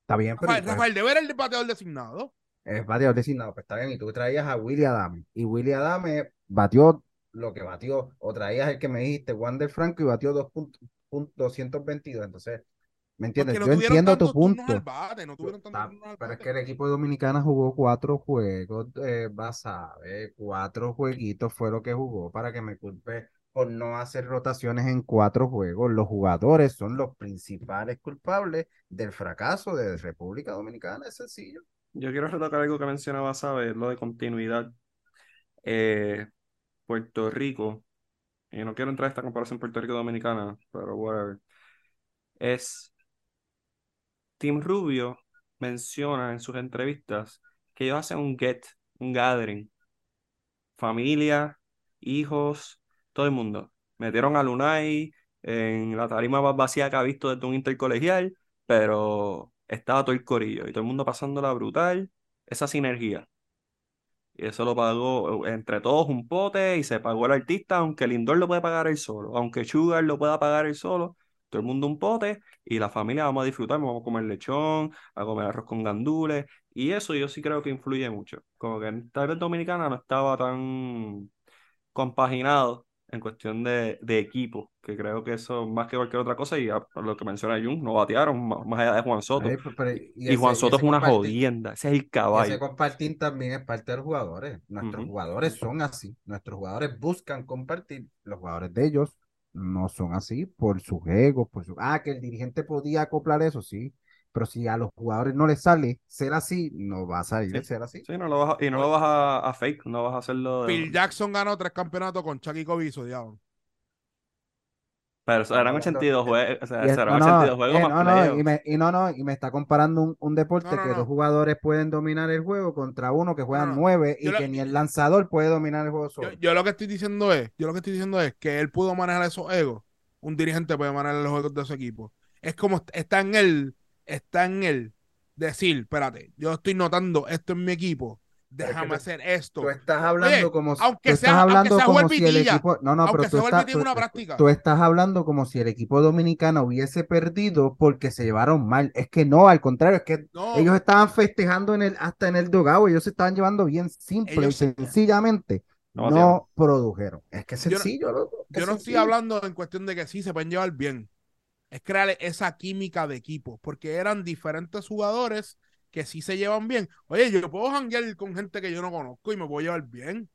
Speaker 2: está bien, pero
Speaker 3: Rafael, Rafael Dever es el bateador designado.
Speaker 2: es bateador designado, pues está bien. Y tú traías a Willy Adame y Willy Adame batió lo que batió, o traías el que me dijiste, Wander Franco, y batió 2.222. Entonces, ¿me entiendes?
Speaker 3: No
Speaker 2: Yo entiendo tu punto.
Speaker 3: bate, no
Speaker 2: pero es que el equipo de Dominicana jugó cuatro juegos, eh, vas a ver, cuatro jueguitos fue lo que jugó para que me culpe por no hacer rotaciones en cuatro juegos. Los jugadores son los principales culpables del fracaso de República Dominicana, es sencillo.
Speaker 1: Yo quiero retocar algo que mencionaba, ¿sabes? Lo de continuidad. Eh, Puerto Rico, y no quiero entrar a esta comparación Puerto Rico-Dominicana, pero whatever. Es Tim Rubio menciona en sus entrevistas que ellos hacen un get, un gathering. Familia, hijos, todo el mundo. Metieron a Lunay en la tarima más vacía que ha visto desde un intercolegial, pero estaba todo el corillo y todo el mundo pasándola brutal. Esa sinergia. Y eso lo pagó eh, entre todos un pote y se pagó el artista, aunque Lindor lo puede pagar él solo, aunque Sugar lo pueda pagar él solo, todo el mundo un pote y la familia vamos a disfrutar, vamos a comer lechón, a comer arroz con gandules y eso yo sí creo que influye mucho. Como que tal vez Dominicana no estaba tan compaginado en cuestión de, de equipo, que creo que eso más que cualquier otra cosa y a, a lo que menciona Jun, no batearon más, más allá de Juan Soto.
Speaker 2: Ay, pero- pero-
Speaker 1: Y,
Speaker 2: ese-
Speaker 1: Juan Soto es una jodienda, ese es el
Speaker 2: Y ese
Speaker 1: caballo.
Speaker 2: compartir también es parte de los jugadores. Nuestros jugadores son así. Nuestros jugadores buscan compartir. Los jugadores de ellos no son así por sus egos, por su... Ah, que el dirigente podía acoplar eso, sí. Pero si a los jugadores no les sale ser así, no va a salir de ser así.
Speaker 1: Sí, no lo vas a- y no lo vas a, a fake, no vas a hacerlo de-
Speaker 3: Phil Jackson ganó tres campeonatos con Chucky Kobe y.
Speaker 1: Pero eso eran
Speaker 2: Estamos hablando-
Speaker 1: 82 juegos, o sea,
Speaker 2: Y es-
Speaker 1: serán
Speaker 2: no, no,
Speaker 1: 82 juegos
Speaker 2: eh,
Speaker 1: más
Speaker 2: no, no, y, me, y no, no, y me está comparando un, un deporte
Speaker 3: No, no,
Speaker 2: que
Speaker 3: no.
Speaker 2: dos jugadores pueden dominar el juego contra uno que juegan
Speaker 3: no.
Speaker 2: nueve y
Speaker 3: lo-
Speaker 2: que ni el lanzador puede dominar el juego solo.
Speaker 3: Yo, yo lo que estoy diciendo es, yo lo que estoy diciendo es que él pudo manejar esos egos. Un dirigente puede manejar los egos de su equipo. Es como est- está en él, está en él decir, espérate, yo estoy notando esto en mi equipo. Déjame hacer esto.
Speaker 2: Tú estás hablando
Speaker 3: Oye,
Speaker 2: como si
Speaker 3: aunque
Speaker 2: tú
Speaker 3: sea-
Speaker 2: estás
Speaker 3: aunque
Speaker 2: hablando
Speaker 3: sea
Speaker 2: como
Speaker 3: Juan
Speaker 2: si el equipo no no pero tú
Speaker 3: en
Speaker 2: tú,
Speaker 3: una práctica.
Speaker 2: tú estás hablando como si el equipo dominicano hubiese perdido porque se llevaron mal es que no al contrario es que
Speaker 3: No,
Speaker 2: ellos estaban festejando en el hasta en el dogado ellos se estaban llevando bien simple
Speaker 3: Ellos-
Speaker 2: y sencillamente
Speaker 1: No
Speaker 2: no, produjeron es que es
Speaker 3: Yo no-
Speaker 2: sencillo loco, es
Speaker 3: yo no estoy hablando en cuestión de que sí se pueden llevar bien. Es crear esa química de equipo, porque eran diferentes jugadores que sí se llevan bien. Oye, yo puedo janguear con gente que yo no conozco y me puedo llevar bien.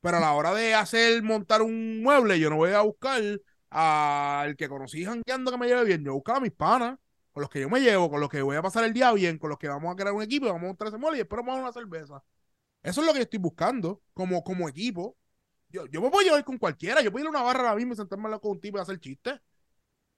Speaker 3: Pero a la hora de hacer, montar un mueble, yo no voy a buscar al que conocí jangueando que me lleve bien. Yo busco a mis panas, con los que yo me llevo, con los que voy a pasar el día bien, con los que vamos a crear un equipo y vamos a montar ese mueble y después vamos una cerveza. Eso es lo que yo estoy buscando como, como equipo. Yo, yo me puedo llevar con cualquiera. Yo puedo ir a una barra ahora mismo y sentarme al lado con un tipo y hacer chistes.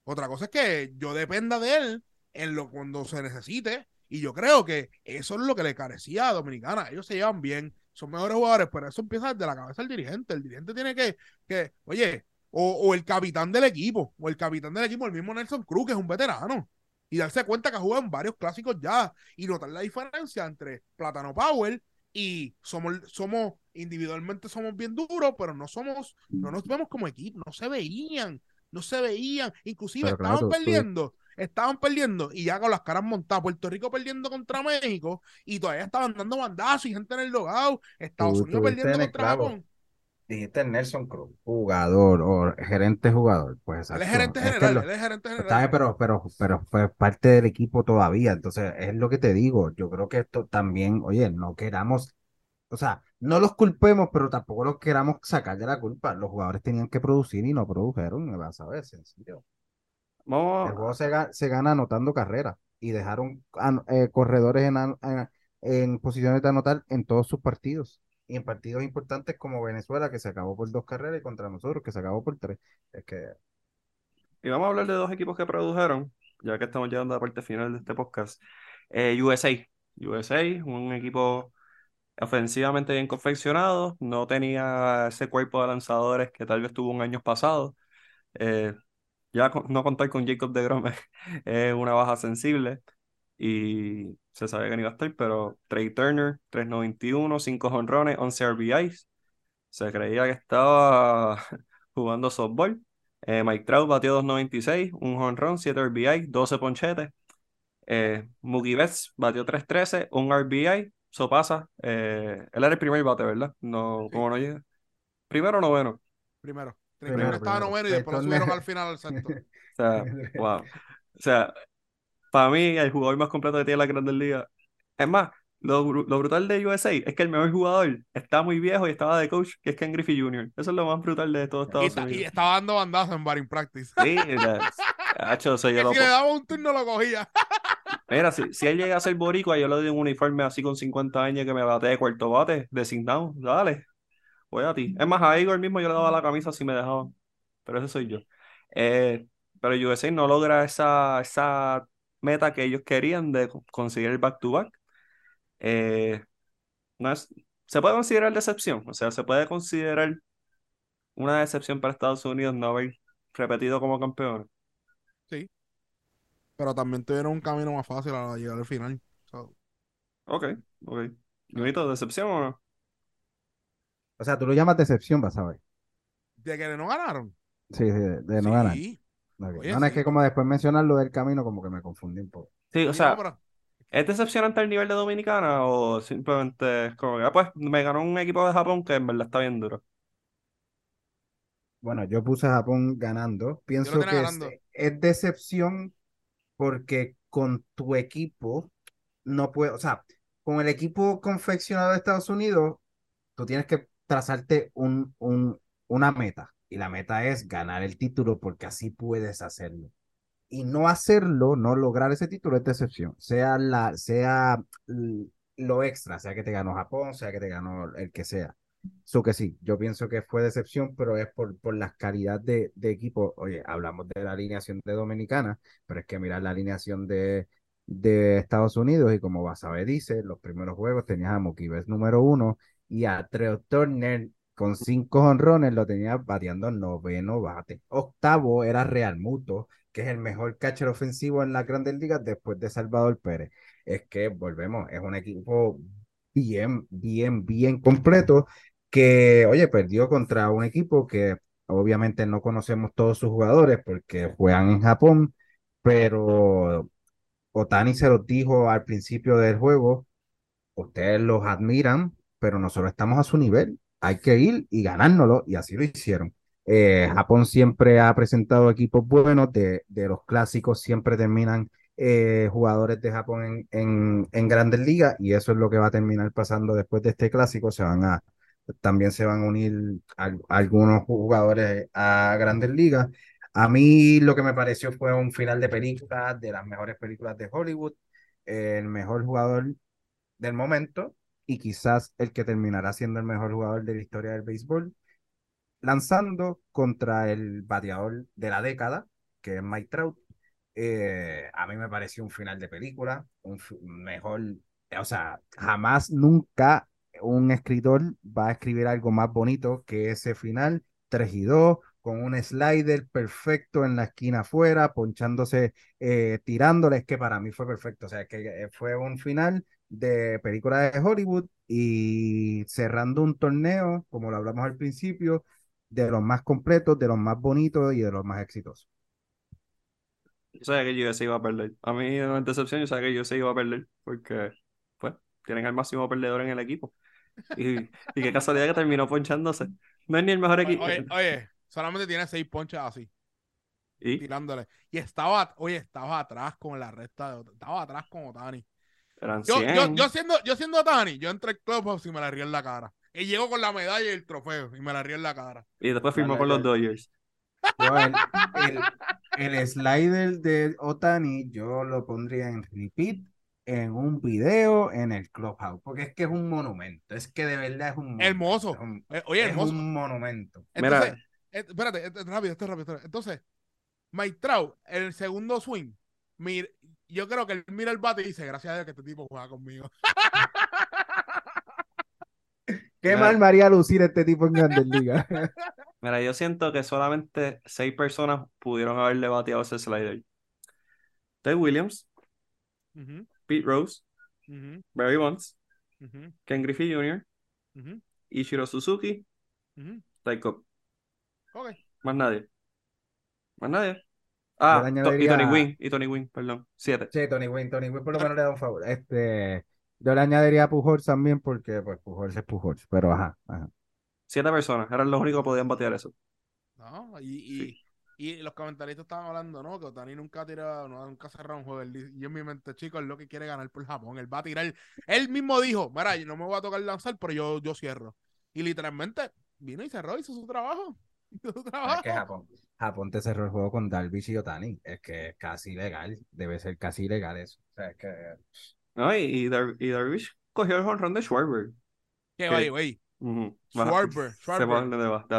Speaker 3: Otra cosa es que yo dependa de él en lo cuando se necesite Y yo creo que eso es lo que le carecía a Dominicana. Ellos se llevan bien, son mejores jugadores, pero eso empieza desde la cabeza del dirigente. El dirigente tiene que, que oye, o, o, el capitán del equipo, o el capitán del equipo, el mismo Nelson Cruz, que es un veterano, y darse cuenta que ha jugado en varios clásicos ya, y notar la diferencia entre Plátano Power y somos, somos individualmente somos bien duros, pero no somos, no nos vemos como equipo, no se veían, no se veían, inclusive
Speaker 2: Pero claro,
Speaker 3: estaban
Speaker 2: tú-
Speaker 3: perdiendo, estaban perdiendo y ya con las caras montadas, Puerto Rico perdiendo contra México y todavía estaban dando bandazos y gente en el dogado, Estados Unidos perdiendo contra
Speaker 2: clavo.
Speaker 3: Japón.
Speaker 2: Dijiste Nelson Cruz, jugador o gerente jugador. Pues
Speaker 3: Él es gerente
Speaker 2: Es
Speaker 3: general,
Speaker 2: lo-
Speaker 3: él es gerente general.
Speaker 2: pero, pero, pero fue parte del equipo todavía. Entonces, es lo que te digo. Yo creo que esto también, oye, no queramos, o sea, no los culpemos, pero tampoco los queramos sacar de la culpa. Los jugadores tenían que producir y no produjeron, me vas a ver, sencillo.
Speaker 1: Vamos,
Speaker 2: El juego se, se gana anotando carreras y dejaron an- eh, corredores en, en, en posiciones de anotar en todos sus partidos. Y en partidos importantes como Venezuela, que se acabó por dos carreras, y contra nosotros, que se acabó por tres. Es que
Speaker 1: y vamos a hablar de dos equipos que produjeron, ya que estamos llegando a la parte final de este podcast. Eh, USA. USA, un equipo ofensivamente bien confeccionado, no tenía ese cuerpo de lanzadores que tal vez tuvo un año pasado. Eh, ya no contar con Jacob de Grom *laughs* es una baja sensible y se sabía que no iba a estar, pero Trey Turner, 391, 5 jonrones, 11 RBIs. Se creía que estaba *laughs* jugando softball. Eh, Mike Trout batió 296, un jonrón, 7 RBI, 12 ponchetes. Eh, Mookie Betts batió 313, un RBI, eso pasa. Eh, él era el primer bate, ¿verdad? No,
Speaker 3: Sí.
Speaker 1: como no llega. Primero o noveno.
Speaker 3: Primero.
Speaker 2: Primero,
Speaker 3: Primero estaba
Speaker 2: primero.
Speaker 3: noveno y después lo subieron al final al sexto. *laughs*
Speaker 1: O sea, *laughs* wow. O sea, para mí, el jugador más completo que tiene la Grandes Ligas. Es más, lo, lo brutal de USA es que el mejor jugador está muy viejo y estaba de coach, que es Ken Griffey Jr. Eso es lo más brutal de todo
Speaker 3: Y,
Speaker 1: Estados
Speaker 3: ta- y
Speaker 1: Unidos.
Speaker 3: estaba dando bandazos en batting practice.
Speaker 1: Sí, o hacho, eso yo
Speaker 3: si le daba un turno lo cogía. *laughs*
Speaker 1: Mira, si, si él llega a ser boricua, yo le doy un uniforme así con 50 años que me bate de cuarto bate, designado. Dale, voy a ti. Es más, a Igor mismo yo le daba la camisa si me dejaban. Pero ese soy yo. Eh, pero USA no logra esa, esa meta que ellos querían de co- conseguir el back-to-back. Eh, no es, se puede considerar decepción. O sea, se puede considerar una decepción para Estados Unidos no haber repetido como campeón.
Speaker 3: Pero también tuvieron un camino más fácil a llegar al final. So,
Speaker 1: Ok, ok. Bonito, ¿decepción o no?
Speaker 2: O sea, tú lo llamas decepción, vas a ver.
Speaker 3: de que no ganaron.
Speaker 2: Sí, sí, de, de no ganar.
Speaker 3: Oye,
Speaker 2: No, no, es
Speaker 3: sí.
Speaker 2: que como después mencionar lo del camino, como que me confundí un poco.
Speaker 1: Sí, o sea, ¿Es decepcionante el nivel de Dominicana o simplemente es como que, ah, pues me ganó un equipo de Japón que en verdad está bien duro?
Speaker 2: Bueno, yo puse a Japón ganando. Pienso que es,
Speaker 3: ganando.
Speaker 2: es decepción porque con tu equipo no puede, o sea, con el equipo confeccionado de Estados Unidos, tú tienes que trazarte un, un, una meta. Y la meta es ganar el título porque así puedes hacerlo. Y no hacerlo, no lograr ese título es decepción. Sea la, sea lo extra, sea que te ganó Japón, sea que te ganó el que sea. So que sí, yo pienso que fue decepción, pero es por, por la calidad de, equipo. Oye, hablamos de la alineación de Dominicana, pero es que mirar la alineación de, de Estados Unidos y como Basabe dice, los primeros juegos tenías a Mookie Betts número uno y a Trey Turner con cinco honrones lo tenía bateando noveno bate. Octavo era Real Muto, que es el mejor catcher ofensivo en la Grandes Ligas después de Salvador Pérez. Es que volvemos, es un equipo bien, bien, bien completo que, oye, perdió contra un equipo que obviamente no conocemos todos sus jugadores porque juegan en Japón, pero Otani se los dijo al principio del juego, ustedes los admiran, pero nosotros estamos a su nivel, hay que ir y ganárnoslo, y así lo hicieron. Eh, Japón siempre ha presentado equipos buenos, de, los clásicos siempre terminan eh, jugadores de Japón en, en, grandes ligas, y eso es lo que va a terminar pasando después de este clásico, se van a, también se van a unir al- algunos jugadores a grandes ligas. A mí lo que me pareció fue un final de película, de las mejores películas de Hollywood, el mejor jugador del momento y quizás el que terminará siendo el mejor jugador de la historia del béisbol, lanzando contra el bateador de la década, que es Mike Trout, eh, a mí me pareció un final de película, un mejor, o sea, jamás, nunca un escritor va a escribir algo más bonito que ese final 3 y 2, con un slider perfecto en la esquina afuera, ponchándose, eh, tirándole, es que para mí fue perfecto, o sea, que eh, fue un final de película de Hollywood y cerrando un torneo, como lo hablamos al principio, de los más completos, de los más bonitos y de los más exitosos.
Speaker 1: Yo sabía que USA iba a perder. A mí, en decepción, yo sabía que USA iba a perder. Porque, pues, tienen al máximo perdedor en el equipo. Y, y qué casualidad que terminó ponchándose. No es ni el mejor equipo.
Speaker 3: oye, oye, solamente tiene seis ponches así,
Speaker 1: Y
Speaker 3: tirándole. Y estaba, oye, estaba atrás con la resta de Estaba atrás con Otani.
Speaker 1: Eran
Speaker 3: Yo,
Speaker 1: 100.
Speaker 3: yo, yo siendo, yo siendo Otani, yo entré al clubhouse y me la río en la cara. Y llego con la medalla y el trofeo y me la río en la cara.
Speaker 1: Y después firmó con los. Dodgers.
Speaker 2: Yo el, el, el slider de Otani, yo lo pondría en repeat en un video en el Clubhouse, porque es que es un monumento, es que de verdad es un monumento.
Speaker 3: Hermoso.
Speaker 2: es un-
Speaker 3: Eh, Oye,
Speaker 2: es
Speaker 3: hermoso.
Speaker 2: un monumento.
Speaker 3: Entonces,
Speaker 1: Mira,
Speaker 3: eh, espérate, eh, rápido, esto es rápido. Entonces, Mike Trout, en el segundo swing, mir- yo creo que él mira el bate y dice, gracias a Dios que este tipo juega conmigo. *laughs*
Speaker 2: Qué
Speaker 1: Mira.
Speaker 2: mal María lucir este tipo en Grandes Ligas. *laughs*
Speaker 1: mira, yo siento que solamente seis personas pudieron haberle bateado ese slider. Ted Williams, Pete Rose, Barry Bonds, Ken Griffey Jr., Ichiro Suzuki. Ty Cobb.
Speaker 3: Ok.
Speaker 1: Más nadie. Más nadie. Ah, y Tony Wynn, y Tony Wynn, perdón. Siete.
Speaker 2: Sí, Tony Wynn, Tony Wynn por lo menos le da un favor. Este, yo le añadiría a Pujols también porque pues Pujols es Pujols, pero ajá, ajá.
Speaker 1: Siete personas. Eran los únicos que podían batear eso.
Speaker 3: No, y, y, y los comentaristas estaban hablando, ¿no? Que Otani nunca ha tirado, no, nunca ha cerrado un juego. Él dice- Y en mi mente, chicos, es lo que quiere ganar por Japón. Él va a tirar. Él mismo dijo, mira, yo no me voy a tocar lanzar, pero yo, yo cierro. Y literalmente vino y cerró, hizo su trabajo. *laughs*
Speaker 2: Es que Japón, Japón te cerró el juego con Darvish y Otani. Es que es casi ilegal. Debe ser casi ilegal eso. O sea, es que
Speaker 1: ¿No? Y, y, Dar- y Darvish cogió el honrón de Schwarber. ¿Qué?
Speaker 3: oye, güey. Schwarber, Schwarber.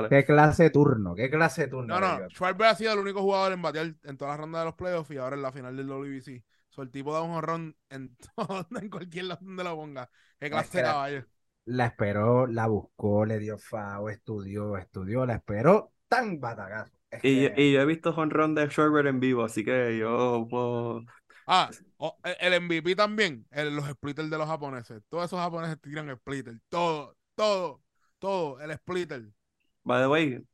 Speaker 2: qué clase de turno, qué clase de turno.
Speaker 3: No, no. Schwarber ha sido el único jugador en batear en todas las rondas de los playoffs y ahora en la final del WBC. So, el tipo da un jorrón en, *laughs* todo- en cualquier lado donde lo ponga. Qué clase de
Speaker 2: la-
Speaker 3: caballo.
Speaker 2: La esperó, la buscó, le dio FAO, estudió, estudió, la esperó tan batagazo. Es
Speaker 1: Y, yo-
Speaker 2: que-
Speaker 1: y yo he visto honrón de Schwarber en vivo, así que yo puedo.
Speaker 3: Ah, o- el el MVP también, el- los splitters de los japoneses. Todos esos japoneses tiran splitter. Todo, todo, todo, el splitter.
Speaker 1: By the way,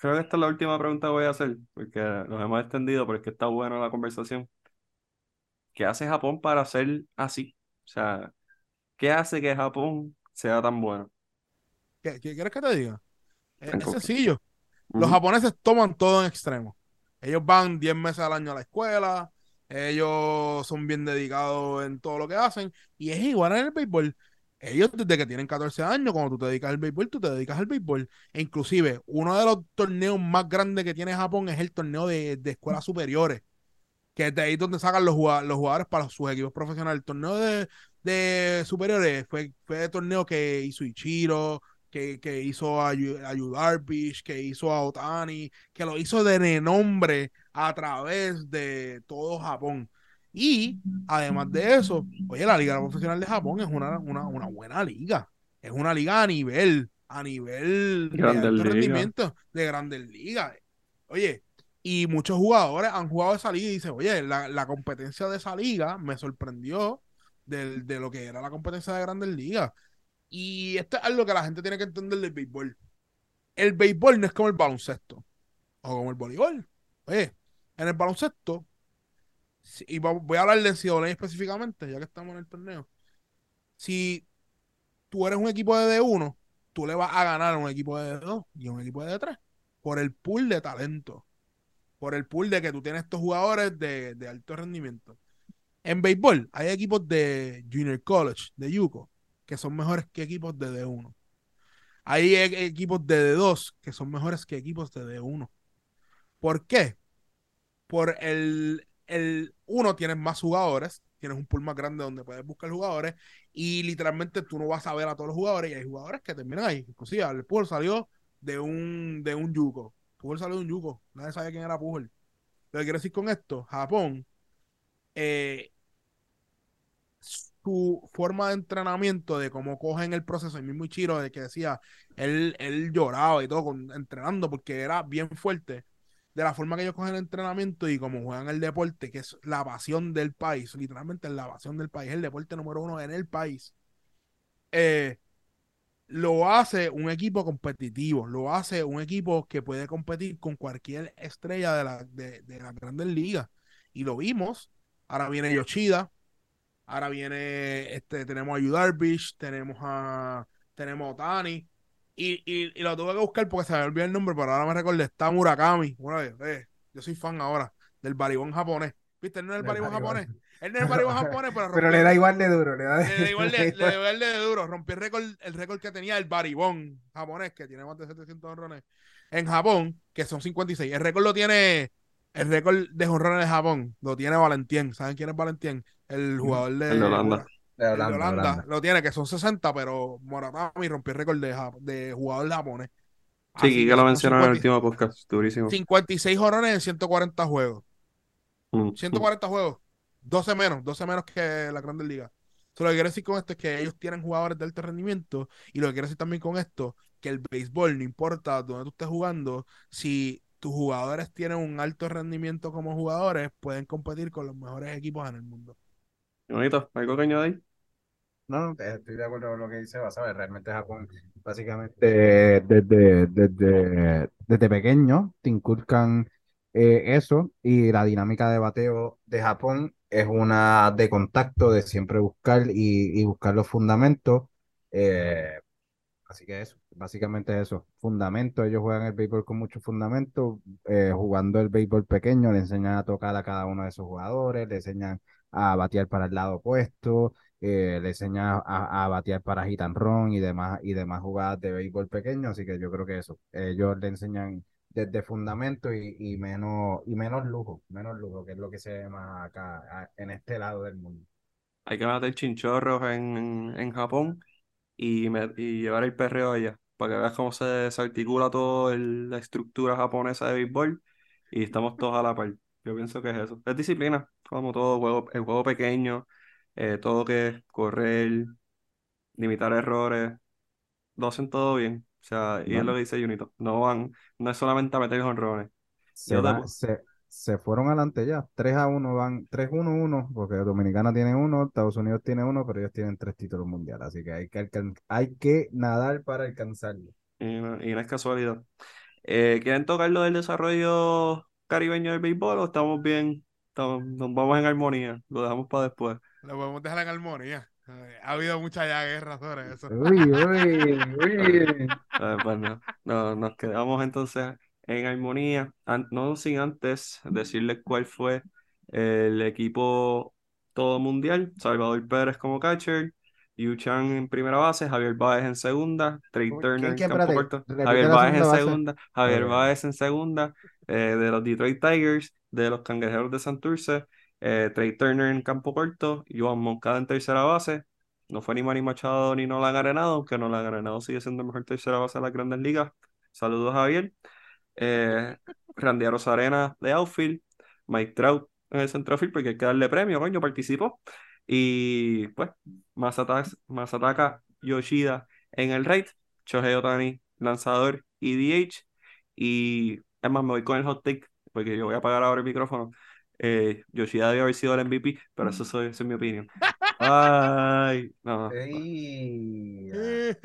Speaker 1: creo que esta es la última pregunta que voy a hacer, porque nos hemos extendido, pero es que está buena la conversación. ¿Qué hace Japón para ser así? O sea, ¿qué hace que Japón sea tan bueno?
Speaker 3: ¿Qué, qué quieres que te diga? Es, es sencillo. Los japoneses toman todo en extremo. Ellos van 10 meses al año a la escuela, ellos son bien dedicados en todo lo que hacen, y es igual en el béisbol. Ellos desde que tienen 14 años, cuando tú te dedicas al béisbol, tú te dedicas al béisbol. E inclusive, uno de los torneos más grandes que tiene Japón es el torneo de, de escuelas superiores, que es de ahí donde sacan los, los jugadores para sus equipos profesionales. El torneo de, de superiores fue, fue el torneo que hizo Ichiro, que, que hizo a, a que hizo a Otani, que lo hizo de renombre a través de todo Japón. Y además de eso, oye, la Liga Profesional de Japón es una, una, una buena liga. Es una liga a nivel, a nivel de alto
Speaker 1: ligas.
Speaker 3: rendimiento de grandes ligas. Oye, y muchos jugadores han jugado esa liga y dicen, oye, la, la competencia de esa liga me sorprendió del- de, lo que era la competencia de grandes ligas. Y esto es algo que la gente tiene que entender del béisbol. El béisbol no es como el baloncesto o como el voleibol. Oye, en el baloncesto, y voy a hablar de NCAA específicamente, ya que estamos en el torneo. Si tú eres un equipo de D1, tú le vas a ganar a un equipo de D2 y a un equipo de D3 por el pool de talento, por el pool de que tú tienes estos jugadores de, de alto rendimiento. En béisbol hay equipos de Junior College, de Yuko, que son mejores que equipos de D1. Hay e- equipos de D2 que son mejores que equipos de D1. ¿Por qué? Por el, el uno tienes más jugadores, tienes un pool más grande donde puedes buscar jugadores y literalmente tú no vas a ver a todos los jugadores y hay jugadores que terminan ahí. Inclusive el Pujol salió de un, de un Yuko. Pujol salió de un Yuko. Nadie sabía quién era Pujol. Lo que quiero decir con esto, Japón, eh, su forma de entrenamiento, de cómo cogen el proceso, el mismo Ichiro, de que decía, él, él lloraba y todo con, entrenando porque era bien fuerte, de la forma que ellos cogen el entrenamiento y cómo juegan el deporte, que es la pasión del país, literalmente la pasión del país, el deporte número uno en el país, eh, lo hace un equipo competitivo, lo hace un equipo que puede competir con cualquier estrella de la, de, de grandes. Y lo vimos. Ahora viene Yoshida, ahora viene, este, tenemos a Yu Darvish, tenemos a, tenemos a Otani. Y, y, y, lo tuve que buscar porque se me olvidó el nombre, pero ahora me recordé, está Murakami. Una vez, eh, yo soy fan ahora del baribón japonés. ¿Viste? No es el baribón japonés. Él no es el baribón *laughs* japonés, pero,
Speaker 2: pero le da igual de duro. Le da,
Speaker 3: le da igual de, *laughs* le da igual de duro. Rompió el récord, el récord que tenía el baribón japonés, que tiene más de 700 honrones en Japón, que son 56. El récord lo tiene, el récord de honrones de Japón, lo tiene Valentín. ¿Saben quién es Valentín? El jugador de,
Speaker 1: El de Holanda.
Speaker 2: de
Speaker 3: el de
Speaker 2: Holanda.
Speaker 3: Lo tiene, que son 60, pero Murakami rompió el récord de, de jugador japonés.
Speaker 1: Sí, que lo mencionó en el
Speaker 3: 50
Speaker 1: último podcast. Durísimo.
Speaker 3: 56 honrones en 140 juegos.
Speaker 1: Mm,
Speaker 3: 140 juegos. 12 menos, 12 menos que la Grandes Ligas. So, lo que quiero decir con esto es que ellos tienen jugadores de alto rendimiento y lo que quiero decir también con esto, que el béisbol, no importa dónde tú estés jugando, si tus jugadores tienen un alto rendimiento como jugadores, pueden competir con los mejores equipos en el mundo.
Speaker 1: Bonito. ¿Algo que añadir?
Speaker 2: No, estoy de acuerdo con lo que dice Basabe. Realmente Japón, básicamente, desde, desde, desde pequeño te inculcan eh, eso y la dinámica de bateo de Japón es una de contacto, de siempre buscar y, buscar los fundamentos. eh, así que eso, básicamente eso, fundamentos. Ellos juegan el béisbol con mucho fundamento, eh, jugando el béisbol pequeño, le enseñan a tocar a cada uno de esos jugadores, le enseñan a batear para el lado opuesto eh, le enseña a, a batear para hit and run y demás, y demás jugadas de béisbol pequeño, así que yo creo que eso, ellos le enseñan desde fundamento y, y menos, y menos lujo, menos lujo, que es lo que se ve más acá en este lado del mundo.
Speaker 1: Hay que meter chinchorros en, en, Japón y, me- y llevar el perreo allá. Para que veas cómo se desarticula toda la estructura japonesa de béisbol y estamos todos a la par. Yo pienso que es eso. Es disciplina, como todo juego, el juego pequeño, eh, todo que es correr, limitar errores, lo hacen todo bien. O sea, y es lo que dice Junito. No van, no es solamente a meter jonrones.
Speaker 2: se, se, se fueron adelante ya, 3 a 1 van, 3-1-1, porque Dominicana tiene uno, Estados Unidos tiene uno, pero ellos tienen tres títulos mundiales, así que hay que, hay que nadar para alcanzarlo.
Speaker 1: y no, y no es casualidad. Eh, ¿quieren tocar lo del desarrollo caribeño del béisbol o estamos bien? Estamos- nos vamos en armonía. Lo dejamos para después.
Speaker 3: Lo podemos dejar en armonía. Eh, Ha habido mucha ya guerra sobre eso.
Speaker 2: Uy, uy, *laughs* uy.
Speaker 1: Eh, pues no, no, nos quedamos entonces en armonía. An- no sin antes decirles cuál fue el equipo todo mundial. Salvador Pérez como catcher, Yu Chang en primera base, Javier Báez en segunda, Trey Turner
Speaker 2: ¿quién,
Speaker 1: en campo corto, Javier
Speaker 2: la
Speaker 1: Báez en
Speaker 2: segunda base.
Speaker 1: segunda, Javier
Speaker 2: Ok.
Speaker 1: Báez en segunda, eh, de los Detroit Tigers, de los Cangrejeros de Santurce, eh, Trey Turner en campo corto, Joan Moncada en tercera base. No fue ni Manny Machado ni Nolan Arenado, aunque Nolan Arenado sigue siendo el mejor tercera base de las grandes ligas. Saludos, Javier. Eh, Randy Arozarena de outfield, Mike Trout en el centrofield, porque hay que darle premio, coño, participó. Y pues, Masataka, Masataka Yoshida en el right, Shohei Otani, lanzador y DH. Y es más, me voy con el hot take, porque yo voy a apagar ahora el micrófono. Eh, Yoshida debe haber sido el MVP, pero eso, soy, eso es mi opinión. Ay, no, *laughs*
Speaker 2: Ey,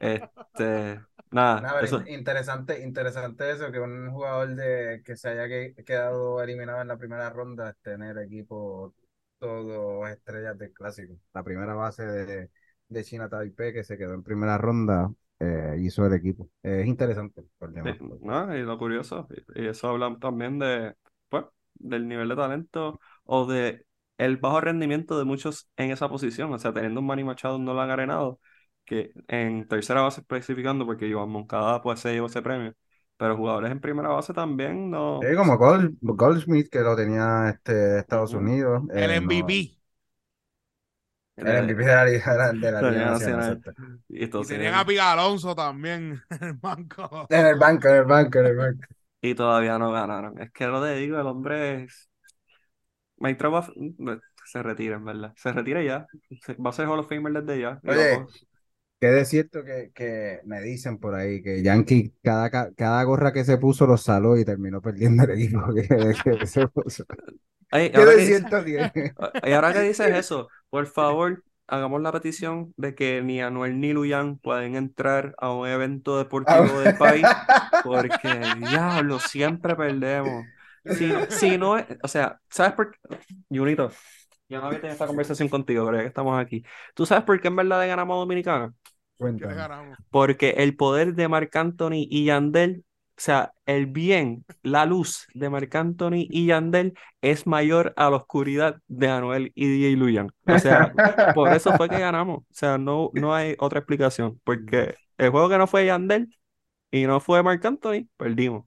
Speaker 1: este, nada,
Speaker 2: Nada,
Speaker 1: eso,
Speaker 2: in- interesante, interesante eso, que un jugador de que se haya que- quedado eliminado en la primera ronda es tener equipo todos estrellas del clásico. La primera base de, de China Taipei que se quedó en primera ronda eh, hizo el equipo. Es interesante.
Speaker 1: Sí, no, y lo curioso, y eso habla también de, pues, del nivel de talento o de el bajo rendimiento de muchos en esa posición, o sea, teniendo un Manny Machado no lo han arenado, que en tercera base especificando, porque Joan Moncada pues se llevó ese premio, pero jugadores en primera base también no,
Speaker 2: Sí, como Gold, Goldsmith que lo tenía este Estados. Unidos.
Speaker 3: El
Speaker 2: eh, no,
Speaker 3: MVP.
Speaker 2: el MVP de la Liga, de la
Speaker 1: de la
Speaker 2: Liga
Speaker 1: Liga
Speaker 2: Nacional,
Speaker 1: Nacional.
Speaker 2: exacto.
Speaker 1: y
Speaker 3: Y tenían a Piga Alonso también *laughs* en el banco.
Speaker 2: En el banco, en el banco, en el banco.
Speaker 1: y todavía no ganaron. Es que lo te digo, el hombre es... Mike Trout va- mm, se retira, en verdad. Se retira ya. Va a ser Hall of Famer desde ya.
Speaker 2: Oye, que de cierto que, que me dicen por ahí que Yankee cada, ca- cada gorra que se puso lo saló y terminó perdiendo el equipo *laughs* que, que se puso.
Speaker 1: Ay,
Speaker 2: ¿Qué
Speaker 1: ahora que? *laughs* Y ahora que dices eso, por favor, hagamos la petición de que ni Anuel ni Luyan pueden entrar a un evento deportivo del país, *laughs* porque diablo, siempre perdemos. Si no, si no es, o sea, ¿sabes por qué? Junito, yo no había tenido esta conversación contigo, pero ya que estamos aquí. ¿Tú sabes por qué en verdad le ganamos a Dominicana?
Speaker 3: ¿Qué le
Speaker 2: Cuéntame.
Speaker 3: ganamos?
Speaker 1: Porque el poder de Marc Anthony y Yandel, o sea, el bien, la luz de Marc Anthony y Yandel es mayor a la oscuridad de Anuel y DJ Luyan. O sea, por eso fue que ganamos. O sea, no, no hay otra explicación. Porque el juego que no fue Yandel y no fue Marc Anthony, perdimos.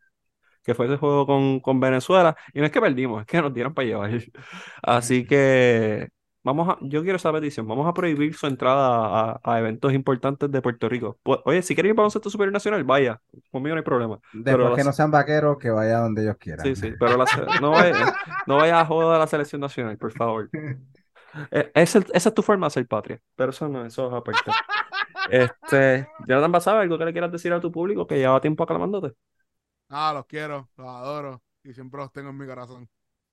Speaker 1: Que fue ese juego con, con Venezuela. Y no es que perdimos, es que nos dieron para llevar. *laughs* Así que vamos a, yo quiero esa petición. Vamos a prohibir su entrada a, a eventos importantes de Puerto Rico. Pues, oye, si quieren ir para un centro superior nacional, vaya. Conmigo no hay problema. Pero
Speaker 2: Después que
Speaker 1: las-
Speaker 2: no sean vaqueros, que vaya donde ellos quieran.
Speaker 1: Sí, sí, pero la se- no vaya, no vaya a joder a la selección nacional, por favor. *laughs* Eh, esa, esa es tu forma de ser patria, pero eso no, eso es aparte. Este, Jonathan Basaba, algo que le quieras decir a tu público que lleva tiempo aclamándote.
Speaker 3: Ah, los quiero, los adoro y siempre los tengo en mi corazón.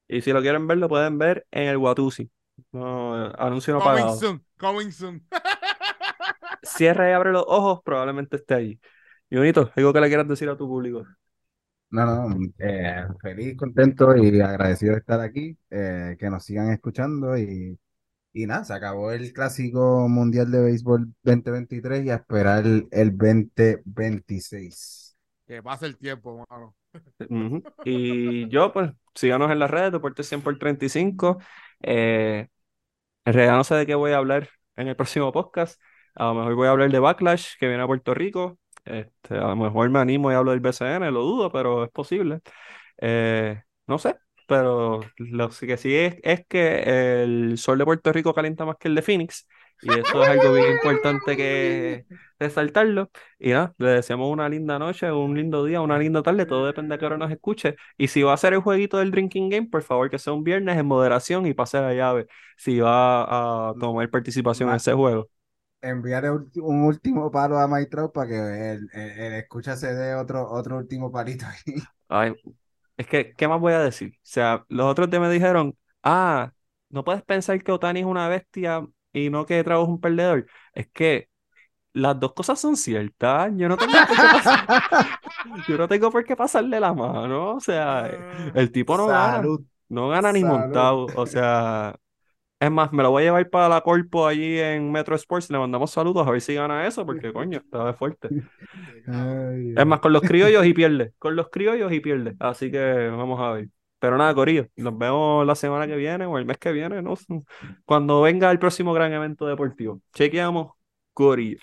Speaker 1: Y si lo quieren ver, lo pueden ver en el Watusi. No, anuncio no
Speaker 3: Coming
Speaker 1: pagado.
Speaker 3: soon, coming soon. *laughs*
Speaker 1: Cierra y abre los ojos, probablemente esté ahí. Y bonito, algo que le quieras decir a tu público.
Speaker 2: No, no, eh, feliz, contento y agradecido de estar aquí, eh, que nos sigan escuchando y, y nada, se acabó el Clásico Mundial de Béisbol 2023 y a esperar el, el 2026.
Speaker 3: Que pase el tiempo, mano.
Speaker 1: Ujú. Y yo, pues, síganos en las redes, Deportes 100 por 35. Eh, en realidad no sé de qué voy a hablar en el próximo podcast. A lo mejor voy a hablar de Backlash, que viene a Puerto Rico. Este, a lo mejor me animo y hablo del BCN, lo dudo, pero es posible. Eh, no sé, pero lo que sí es, es que el sol de Puerto Rico calienta más que el de Phoenix. Y eso es algo bien importante que resaltarlo. Y nada, le deseamos una linda noche, un lindo día, una linda tarde, todo depende de qué hora nos escuche. Y si va a ser el jueguito del Drinking Game, por favor que sea un viernes en moderación y pase la llave si va a tomar participación en ese juego.
Speaker 2: Enviarle un, un último palo a Maestro para que el, el, el escucha se dé otro, otro último palito ahí.
Speaker 1: Ay, es que, ¿qué más voy a decir? O sea, los otros días me dijeron, ah, no puedes pensar que Otani es una bestia y no que Travo es un perdedor. Es que las dos cosas son ciertas. Yo no tengo por qué *laughs* pasar- *laughs* yo no tengo por qué pasarle la mano. O sea, el tipo no gana. No gana ni montado. O sea, es más, me lo voy a llevar para la Corpo allí en Metro Sports. Le mandamos saludos a ver si gana eso, porque coño, *laughs* está fuerte.
Speaker 2: Ay,
Speaker 1: Es más, con los criollos y pierde. Con los criollos y pierde. Así que vamos a ver. Pero nada, Corillo, nos vemos la semana que viene o el mes que viene, no. *laughs* Cuando venga el próximo gran evento deportivo. Chequeamos, Corillo.